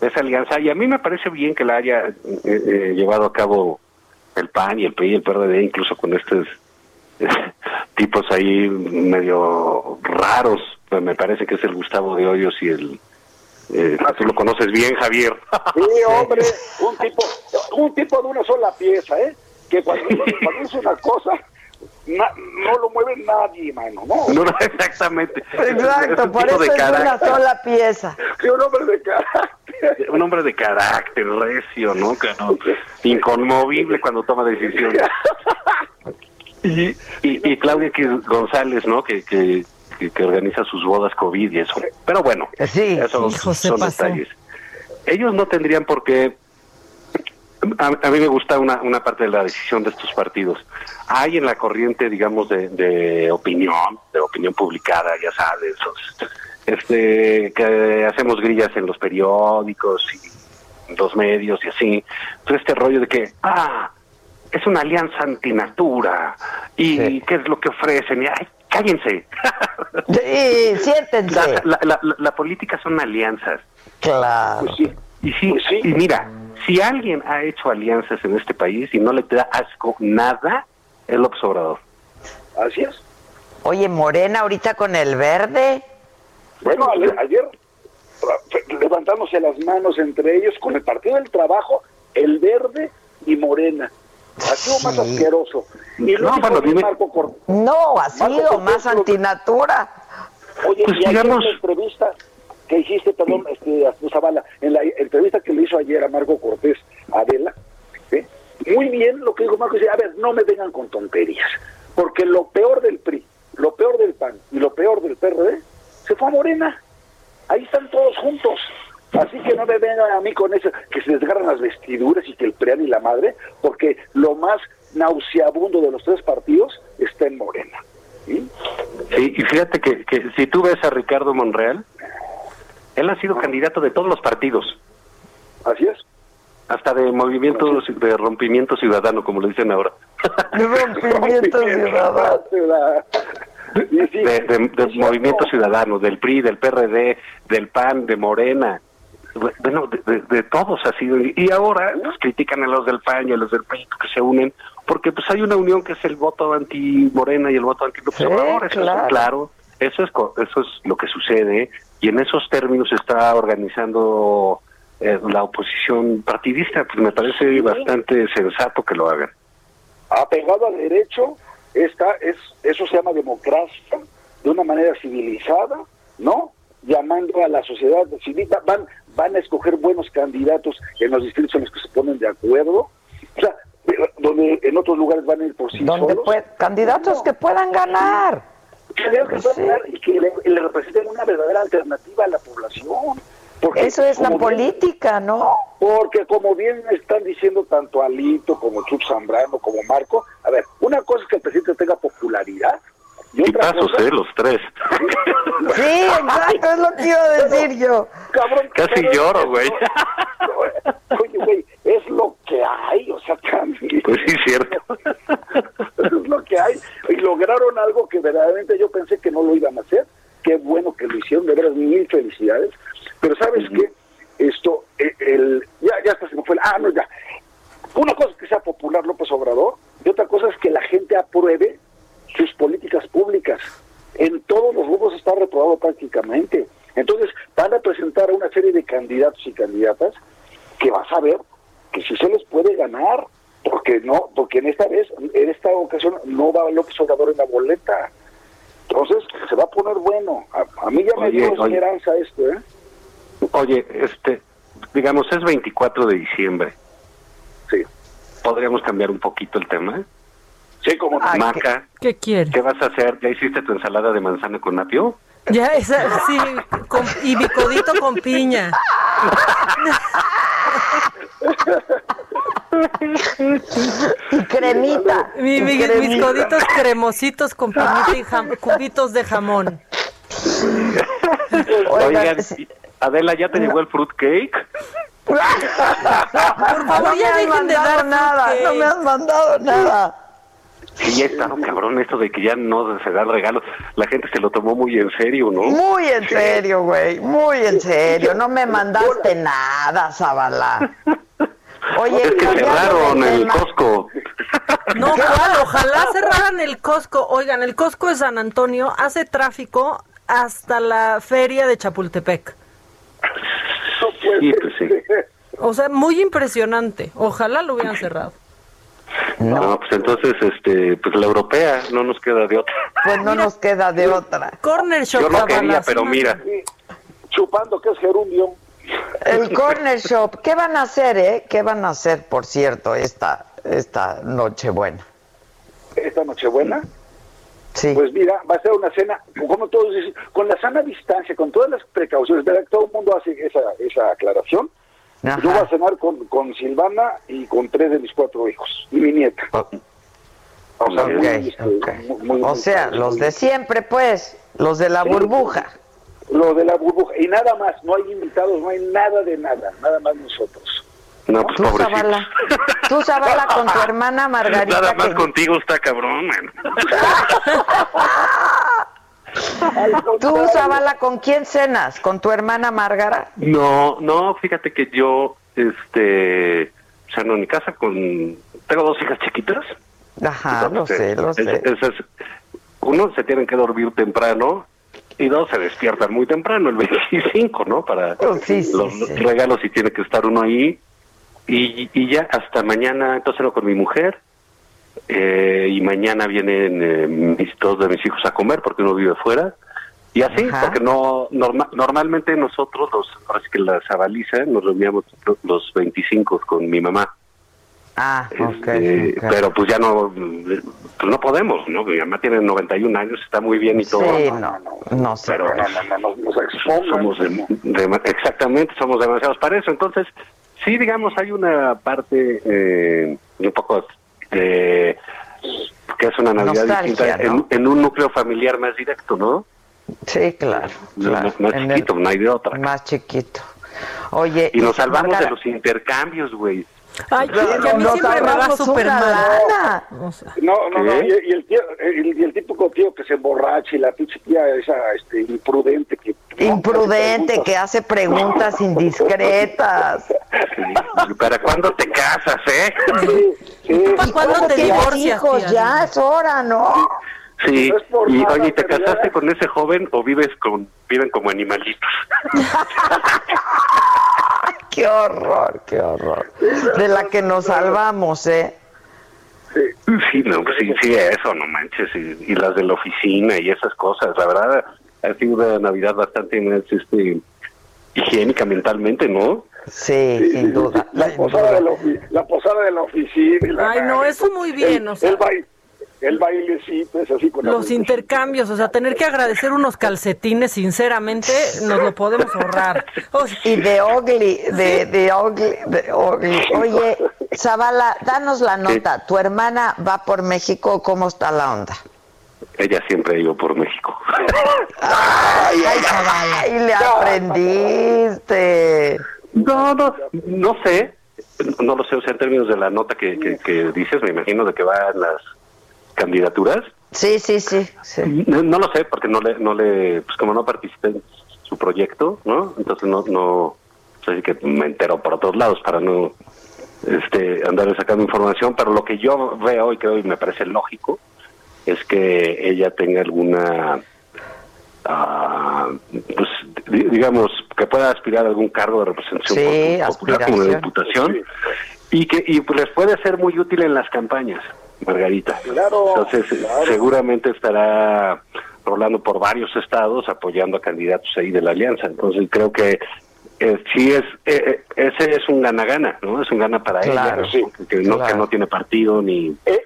de esa alianza y a mí me parece bien que la haya eh, eh, llevado a cabo el PAN y el PRI y el PRD incluso con estos tipos ahí medio raros, pues me parece que es el Gustavo de Hoyos y el eh, tú lo conoces bien Javier Sí, hombre, un tipo, un tipo de una sola pieza, ¿eh? Que cuando, cuando dice una cosa, na- no lo mueve nadie, mano, ¿no? Exactamente Exacto, por eso de es una sola pieza. Sí, un hombre de carácter. un hombre de carácter recio, ¿no? Que no- inconmovible cuando toma decisiones. Y, y, y Claudia González, ¿no? Que, que, que, organiza sus bodas COVID y eso. Pero bueno, Sí, esos hijo, son pasó. detalles. Ellos no tendrían por qué... A, a mí me gusta una, una parte de la decisión de estos partidos. Hay en la corriente, digamos, de, de opinión, de opinión publicada, ya sabes, esos, este, que hacemos grillas en los periódicos y los medios y así. Entonces este rollo de que, ah, es una alianza antinatura y qué es lo que ofrecen. Y, ay, cállense. Sí, siéntense. La, la- la- la política son alianzas. Claro. Y sí, y mira, si alguien ha hecho alianzas en este país y no le da asco nada, es López Obrador. Así es. Oye, Morena ahorita con el verde. Bueno, ayer levantándose las manos entre ellos con el Partido del Trabajo, el Verde y Morena. Ha sido más asqueroso. Y luego bueno, con dime- Marco Cor- No, ha sido más antinatura. Oye, Pues y digamos- en la entrevista que hiciste, perdón, este, a Zavala, en la entrevista que le hizo ayer a Marco Cortés, a Adela, ¿sí? muy bien lo que dijo Marco, dice, a ver, no me vengan con tonterías, porque lo peor del PRI, lo peor del PAN y lo peor del PRD se fue a Morena. Ahí están todos juntos. Así que no me vengan a mí con eso, que se desgarran las vestiduras y que el PRIAN y la madre, porque lo más nauseabundo de los tres partidos está en Morena. ¿sí? Sí, y fíjate que, que si tú ves a Ricardo Monreal, él ha sido candidato de todos los partidos. Así es. Hasta de movimiento de rompimiento ciudadano, como le dicen ahora. Rompimiento ciudadano. De, de- de movimiento ciudadano, del PRI, del PRD, del PAN, de Morena. Bueno, de, de- de todos ha sido. Y ahora pues, critican a los del PAN y a los del PRI que se unen, porque pues hay una unión que es el voto anti-Morena y el voto anti Sí, Obrador. Eso claro. es claro. Eso es, eso es lo que sucede. Y en esos términos se está organizando eh, la oposición partidista. Pues me parece bastante sensato que lo hagan. apegado al derecho, esta es, eso se llama democracia, de una manera civilizada, ¿no? Llamando a la sociedad civil, va- van, van a escoger buenos candidatos en los distritos en los que se ponen de acuerdo, o sea, de- donde en otros lugares van a ir por sí Donde solos. candidatos que puedan ganar. Candidatos que puedan ganar y que le, le representen una verdadera alternativa a la población. Porque, Eso es la bien- política, ¿no? Porque como bien están diciendo tanto Alito como Chuck Zambrano como Marco, a ver, una cosa es que el presidente tenga popularidad y pasos, cosa... ¿eh? Los tres. Sí, exacto, es lo que iba a decir yo. Cabrón, Casi pero- lloro, güey. Oye, güey, es lo que hay, o sea, también. Pues sí, cierto. es lo que hay. Y lograron algo que verdaderamente yo pensé que no lo iban a hacer. Qué bueno que lo hicieron, de veras, mil felicidades. Pero ¿sabes qué? Esto, eh, el, ya, ya hasta se me fue. el- Ah, no, ya. Una cosa es que sea popular López Obrador y otra cosa es que la gente apruebe sus políticas públicas. En todos los grupos está reprobado prácticamente. Entonces van a presentar a una serie de candidatos y candidatas que vas a ver que si se les puede ganar, porque no, porque en esta vez, en esta ocasión no va López Obrador en la boleta. Entonces se va a poner bueno. A, a mí ya me dio oye. esperanza esto, ¿eh? Oye, este, digamos, es 24 de diciembre. Sí. ¿Podríamos cambiar un poquito el tema? Sí, como Maca, ¿Qué quiere? ¿qué vas a hacer? ¿Ya hiciste tu ensalada de manzana con apio? Ya, esa, sí, con- y mi codito con piña. Y cremita. Mi- mi- y mis cremita. coditos cremositos con piñita y jam- cubitos de jamón. Oigan, Adela, ¿ya te llegó el fruit cake? Por favor, no me ya dejen de mandado dar nada, fruitcake. no me has mandado nada. Sí, ya está, ¿no, cabrón, esto de que ya no se dan regalos. La gente se lo tomó muy en serio, ¿no? Muy en serio, güey, muy en serio. No me mandaste nada, Zabala. Oye, es que cerraron el tema. Costco. No, ¿cuál? Ojalá cerraran el Costco. Oigan, el Costco de San Antonio hace tráfico hasta la feria de Chapultepec. Sí, pues sí. O sea, muy impresionante. Ojalá lo hubieran cerrado. No. pues entonces, este, pues la europea, no nos queda de otra. Pues no nos queda de otra. Corner Shop. Yo no quería, pero mira. Chupando que es gerundio. El Corner Shop, ¿qué van a hacer, eh? ¿Qué van a hacer, por cierto, esta, esta Nochebuena? Esta Nochebuena. Sí. Pues mira, va a ser una cena, como todos dicen, con la sana distancia, con todas las precauciones. ¿verdad? Todo el mundo hace esa, esa aclaración. Ajá. Yo voy a cenar con, con Silvana y con tres de mis cuatro hijos y mi nieta. O sea, muy, este, ok. muy- muy- O sea, los de siempre, pues, los de la Sí. burbuja. Lo de la burbuja. Y nada más, no hay invitados, no hay nada de nada, nada más nosotros. No, pues Tú. Zabala, tú, Zabala, con tu hermana Margarita. Nada más que- contigo está cabrón, man. Tú, Zabala, ¿con quién cenas? ¿Con tu hermana Márgara? No, no, fíjate que yo, este, ceno en mi casa con, tengo dos hijas chiquitas. Ajá, lo sé, lo sé. esas- uno, se tienen que dormir temprano y dos, se despiertan muy temprano, el 25, ¿no? Para Oh, sí, sí, los sí. regalos y tiene que estar uno ahí. Y, y ya hasta mañana, entonces con mi mujer. Eh, y mañana vienen eh, mis, dos de mis hijos a comer porque uno vive fuera. Y así, porque no norma- normalmente nosotros, los, ahora sí que la Zabaliza, nos reuníamos los 25 con mi mamá. Ah, ok. Eh, ok. Pero pues ya no, pues no podemos, ¿no? Mi mamá tiene 91 años, está muy bien y todo. Sí, no, no sé. Pero somos de- de- exactamente, somos demasiados para eso. Entonces, sí, digamos, hay una parte eh, un poco de que es una Navidad Nostalgia, distinta ¿no? en, en un núcleo familiar más directo, ¿no? Sí, claro. claro. Más, más En el- chiquito, no hay de otra. Más chiquito. Oye, Y nos salvamos Margarita- de los intercambios, güey. Ay, Claro, que a mí nos siempre me va súper mal. No, no, no, y, y el tío, el, y el típico tío que se emborracha y la pinche tía esa este, imprudente que... Imprudente, que hace preguntas indiscretas. ¿Para cuándo te casas, eh? ¿Y cuándo te tienes divorcias? Hijos, ya es hora, ¿no? Sí, No y nada, oye, ¿te casaste con ese joven o vives con viven como animalitos? Qué horror, qué horror. De la que nos salvamos, ¿eh? Sí, no, pues sí, sí, eso, no manches, y, y las de la oficina y esas cosas, la verdad, ha sido una Navidad bastante más, este, higiénica mentalmente, ¿no? Sí, sin duda. La posada, de la, la posada de la oficina. y la- Ay, no, eso muy bien, el, o sea. el, baile, el bailecito es así con la Los intercambios, o sea, tener que agradecer unos calcetines, sinceramente, nos lo podemos ahorrar. Y de Ogli, de, de Ogli, de Ogli. Oye, Zavala, danos la nota. ¿Tu hermana va por México? ¿Cómo está la onda? Ella siempre ha ido por México. Ay, ay, Zavala. Y le aprendiste. No, no, no sé, no lo sé, o sea, en términos de la nota que, que, que dices, me imagino de que van las candidaturas. Sí, sí, sí. sí. No, no lo sé, porque no le, no le, pues como no participé en su proyecto, ¿no? Entonces no, no, así que me entero por otros lados para no, este, andar sacando información, pero lo que yo veo y que hoy me parece lógico es que ella tenga alguna, ah, pues, di- digamos, que pueda aspirar a algún cargo de representación Sí, popular como de diputación y que y pues les puede ser muy útil en las campañas, Margarita. Claro, Entonces, claro. seguramente estará rolando por varios estados apoyando a candidatos ahí de la alianza. Entonces, creo que eh, sí es, eh, eh, ese es un gana-gana, ¿no? Es un gana para Claro, ella, sí, que, no, que no tiene partido ni, eh,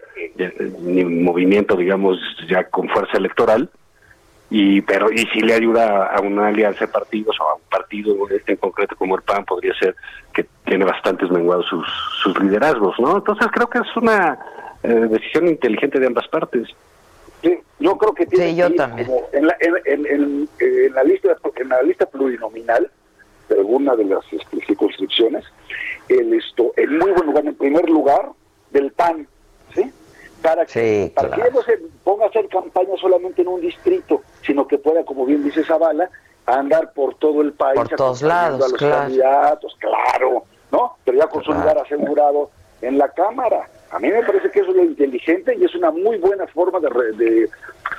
ni movimiento, digamos, ya con fuerza electoral. Y pero y si le ayuda a una alianza de partidos o a un partido en concreto como el PAN podría ser que tiene bastantes menguados sus, sus liderazgos, ¿no? Entonces creo que es una eh, decisión inteligente de ambas partes. Sí, yo creo que tiene Sí, yo que ir también. como en la, en, en- en- en la lista en la lista plurinominal de alguna de las este, circunscripciones el esto en muy buen lugar en primer lugar del PAN sí para que Sí, para claro. que no se ponga a hacer campaña solamente en un distrito sino que pueda como bien dice Zavala andar por todo el país Por todos lados, a los claro. candidatos claro no pero ya con su lugar asegurado en la cámara a mí me parece que eso es lo inteligente y es una muy buena forma de, re- de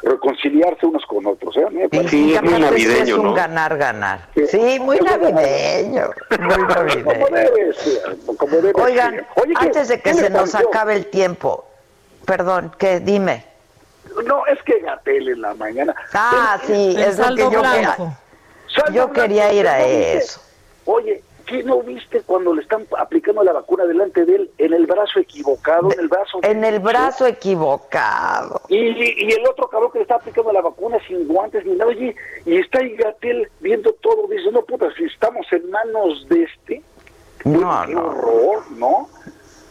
reconciliarse unos con otros. ¿eh? A mí me parece- Sí, es muy navideño, es un ¿no? ganar, ganar. Sí. Sí, muy navideño. Muy Como navideño. debe ser, como debe Oigan, ser. Oye, ¿qué- antes de que se nos pareció? acabe el tiempo, perdón, ¿qué? Dime. No, es que Gatel en la mañana. Ah, sí, El es lo que yo blanco. Saldo Yo blanco, quería ir a eso. Oye, ¿qué no viste cuando le están aplicando la vacuna delante de él en el brazo equivocado, en el brazo En el brazo equivocado. Y, y el otro cabrón que le está aplicando la vacuna sin guantes ni nada, oye, y está ahí Gatel viendo todo, dice, no puta, si estamos en manos de este, No, qué no. horror, ¿no?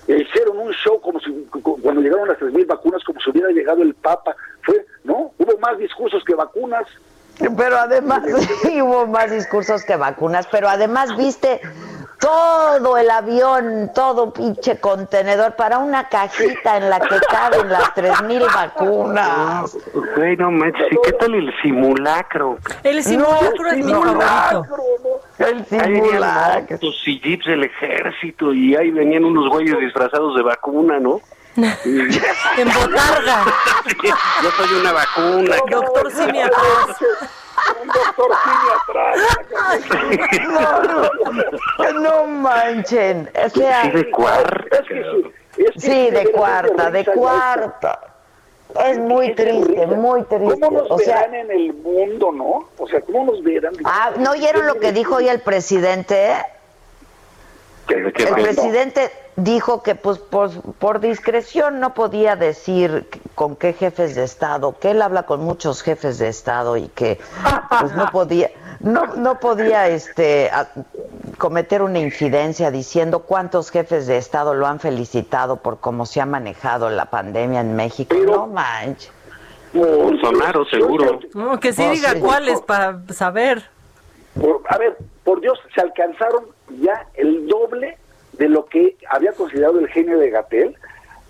Hicieron un show como si, cu- cuando llegaron las 3.000 vacunas, como si hubiera llegado el Papa, fue, ¿no? Hubo más discursos que vacunas. Pero además, sí, hubo más discursos que vacunas, pero además viste todo el avión, todo pinche contenedor para una cajita en la que caben las 3000 vacunas. Güey, no manches, ¿y qué tal el simulacro? El simulacro es mi favorito. El Ahí venían simulacro. y jeeps del ejército y ahí venían unos güeyes disfrazados de vacuna, ¿no? En botarga. Yo soy una vacuna. Doctor Simi atrás. Un doctor Simi atrás. No, no, no manchen. O sea, Sí, de cuarta. Es que sí. es que sí, de cuarta, de cuarta. Es muy triste, muy triste. ¿Cómo nos O sea, verán en el mundo, no? O sea, ¿cómo nos verán? ah, ¿no oyeron lo que dijo hoy el presidente? El presidente dijo que pues por, por discreción no podía decir con qué jefes de estado, que él habla con muchos jefes de estado y que pues no podía no no podía este a- cometer una infidencia diciendo cuántos jefes de estado lo han felicitado por cómo se ha manejado la pandemia en México. no manches. Bolsonaro, seguro. No, que sí No, diga sí. cuáles para saber. Por- a ver, por Dios, se alcanzaron ya el doble de lo que había considerado el genio de Gatel.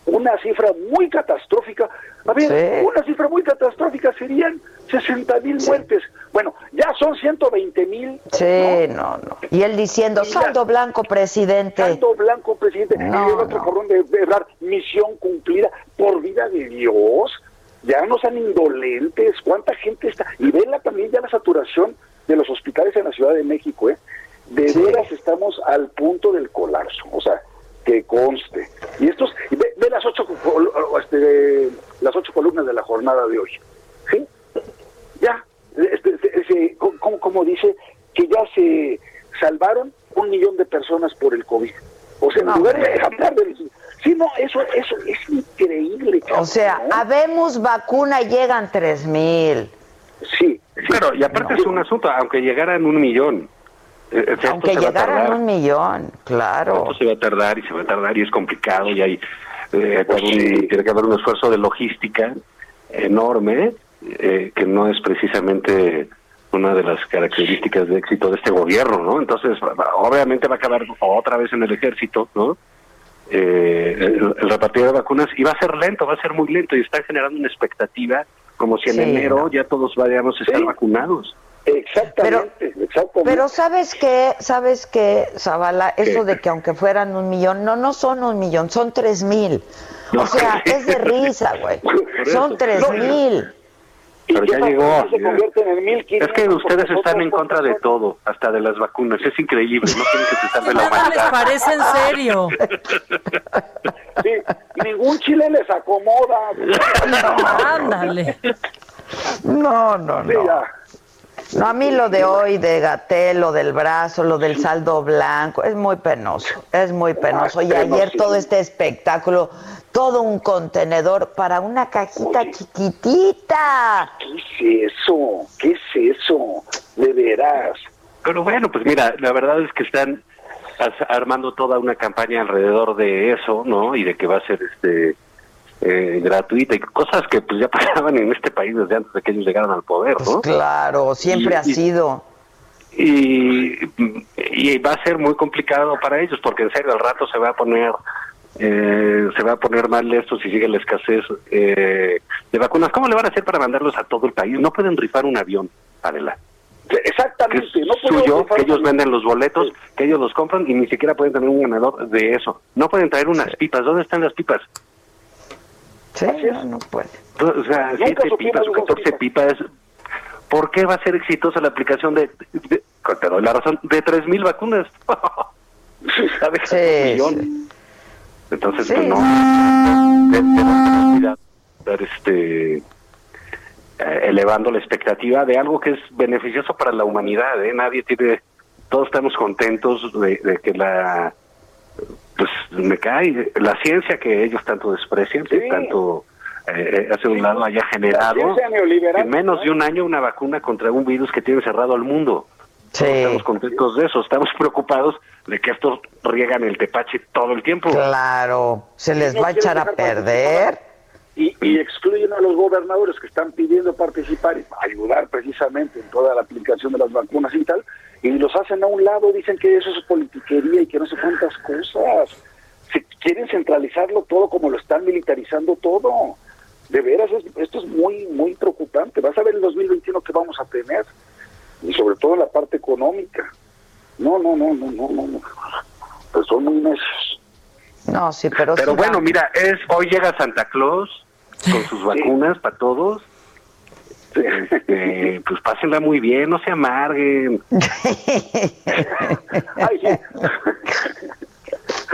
Una cifra muy catastrófica. A ver, Sí. una cifra muy catastrófica serían 60 mil muertes. Bueno, ya son 120 mil. Sí, no, no. Y él diciendo, saldo blanco, presidente. Saldo blanco, presidente. No, y el otro cordón de verdad, misión cumplida por vida de Dios. Ya no sean indolentes. ¿Cuánta gente está? Y vela también ya la saturación de los hospitales en la Ciudad de México, ¿eh? De veras estamos al punto del colapso. O sea, que conste. Y estos, ve, ve las ocho este, las ocho columnas de la jornada de hoy. ¿Sí? Ya, este, este, como, como dice, que ya se salvaron un millón de personas por el COVID. O sea, en No, lugar de hablar de... Sí, no, eso, eso es increíble. O sea, ¿no? habemos vacuna, llegan tres mil. Sí, Pero, y aparte es un asunto, aunque llegaran un millón. Eh, Aunque a llegaran tardar. un millón, claro. Esto se va a tardar y se va a tardar y es complicado y hay eh, un- tiene que haber un esfuerzo de logística enorme eh, que no es precisamente una de las características de éxito de este gobierno, ¿no? Entonces, obviamente va a acabar otra vez en el ejército, ¿no? Eh, el, el repartido de vacunas y va a ser lento, va a ser muy lento y están generando una expectativa como si en Sí, enero ya todos vayamos a estar vacunados. Exactamente, exactamente. Pero ¿sabes qué? ¿Sabes qué, Zavala? Eso de que aunque fueran un millón, no, no son un millón, son tres mil. O sea, es de risa, güey. Son tres mil. Pero ya llegó. se convierten en 1500 Es que ustedes están en contra de todo, hasta de las vacunas. Es increíble, no quieren que se salve la Nada les parece en serio. Sí, ningún chile les acomoda. Ándale. No, no, no. No, a mí lo de hoy, de Gatel, lo del brazo, lo del saldo blanco, es muy penoso, es muy penoso. Y ayer todo este espectáculo, todo un contenedor para una cajita chiquitita. ¿Qué es eso? ¿Qué es eso? De veras. Pero bueno, pues mira, la verdad es que están armando toda una campaña alrededor de eso, ¿no? Y de que va a ser este eh, gratuita y cosas que pues ya pasaban en este país desde antes de que ellos llegaran al poder, Pues ¿no? claro, siempre Y- ha y- sido. y, y va a ser muy complicado para ellos porque en serio al rato se va a poner eh, se va a poner mal esto si sigue la escasez eh, de vacunas cómo le van a hacer para mandarlos a todo el país no pueden rifar un avión Adela Exactamente. no suyo que ellos venden los boletos que ellos los compran y ni siquiera pueden tener un ganador de eso no pueden traer unas pipas ¿dónde están las pipas? Sí, no, no puede. O sea, Nunca siete supimos pipas o esas 14 pipas. ¿Por qué va a ser exitosa la aplicación de, de- te doy la razón, de 3.000 vacunas? ¿Sabes? Sí. Entonces, Sí. pues, no. cuidar, estar, este, eh, elevando la expectativa de algo que es beneficioso para la humanidad. ¿eh? Nadie tiene. Todos estamos contentos de, de que la. Pues me cae la ciencia que ellos tanto desprecian, que tanto eh, hace un lado haya generado en menos de un año una vacuna contra un virus que tiene cerrado al mundo. Sí. Estamos contentos de eso, estamos preocupados de que estos riegan el tepache todo el tiempo. Claro, se les va a echar a perder. Y, y excluyen a los gobernadores que están pidiendo participar y ayudar precisamente en toda la aplicación de las vacunas y tal, y los hacen a un lado, dicen que eso es politiquería y que no sé cuántas cosas. Quieren centralizarlo todo como lo están militarizando todo. De veras, es- esto es muy, muy preocupante. Vas a ver el 2021 que vamos a tener, y sobre todo la parte económica. No, no, no, no, no, no. no. Pues son muy necios. No, sí, pero, Pero sí bueno, mira, es hoy llega Santa Claus con sus vacunas para todos. Este, pues pásenla muy bien, no se amarguen.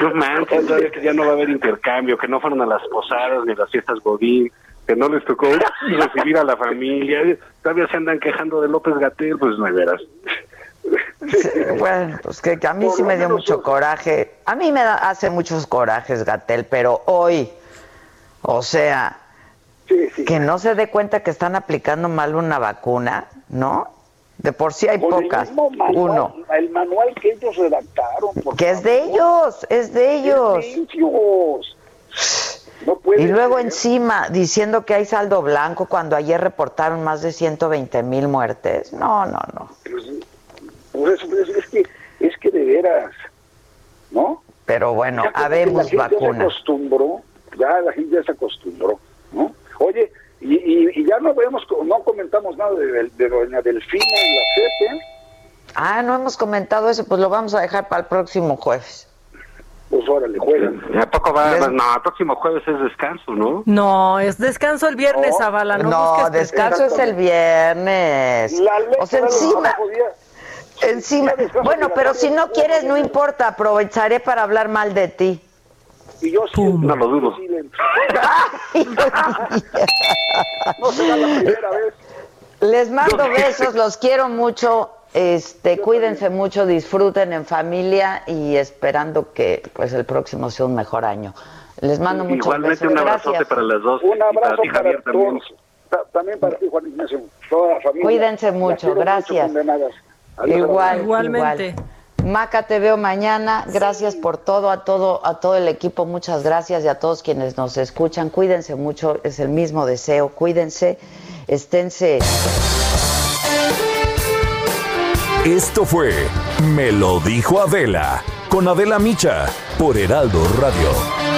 No manches, todavía que ya no va a haber intercambio, que no fueron a las posadas ni a las fiestas godín. que no les tocó recibir a la familia. Todavía se andan quejando de López Gatel, pues no hay veras. Bueno, pues que, que a mí sí me dio mucho coraje. A mí me da- hace muchos corajes Gatel, pero hoy, o sea, que no se dé cuenta que están aplicando mal una vacuna, ¿no? De por sí hay Con pocas. manual, Uno. El manual que ellos redactaron. por Que es de ellos, es de ellos. Es de ellos. No puede Y luego ser. encima diciendo que hay saldo blanco cuando ayer reportaron más de 120 mil muertes. No, no, no. Pues eso, pues, es, que, es que de veras, ¿no? Pero bueno, Ya habemos la gente ya se acostumbró, ya la gente ya se acostumbró, ¿no? Oye, y, y, y ya no vemos, no comentamos nada de, de doña Delfina en la CEP, Ah, no hemos comentado eso, pues lo vamos a dejar para el próximo jueves. pues órale, juegan. ¿A poco va? No, el próximo jueves es descanso, ¿no? No, es descanso el viernes, Zavala. No, No, descanso es el viernes. O sea, encima. Encima. Bueno, pero si no quieres, no importa. Aprovecharé para hablar mal de ti. Y yo sí, No lo dudo. no será la primera vez. Les mando besos, los quiero mucho. Este, cuídense mucho, disfruten en familia y esperando que pues el próximo sea un mejor año. Les mando muchos Igualmente besos. un abrazote Gracias. para las dos. Un y para abrazo ti, para Javier, también. todos. Ta- También para ti, Juan Ignacio. Toda la familia. Cuídense mucho, gracias. condenadas. Igual, Igualmente. igual. Maca, te veo mañana. Gracias por todo, a todo, a todo el equipo. Muchas gracias y a todos quienes nos escuchan. Cuídense mucho, es el mismo deseo. Cuídense, esténse. Esto fue Me lo dijo Adela con Adela Micha por Heraldo Radio.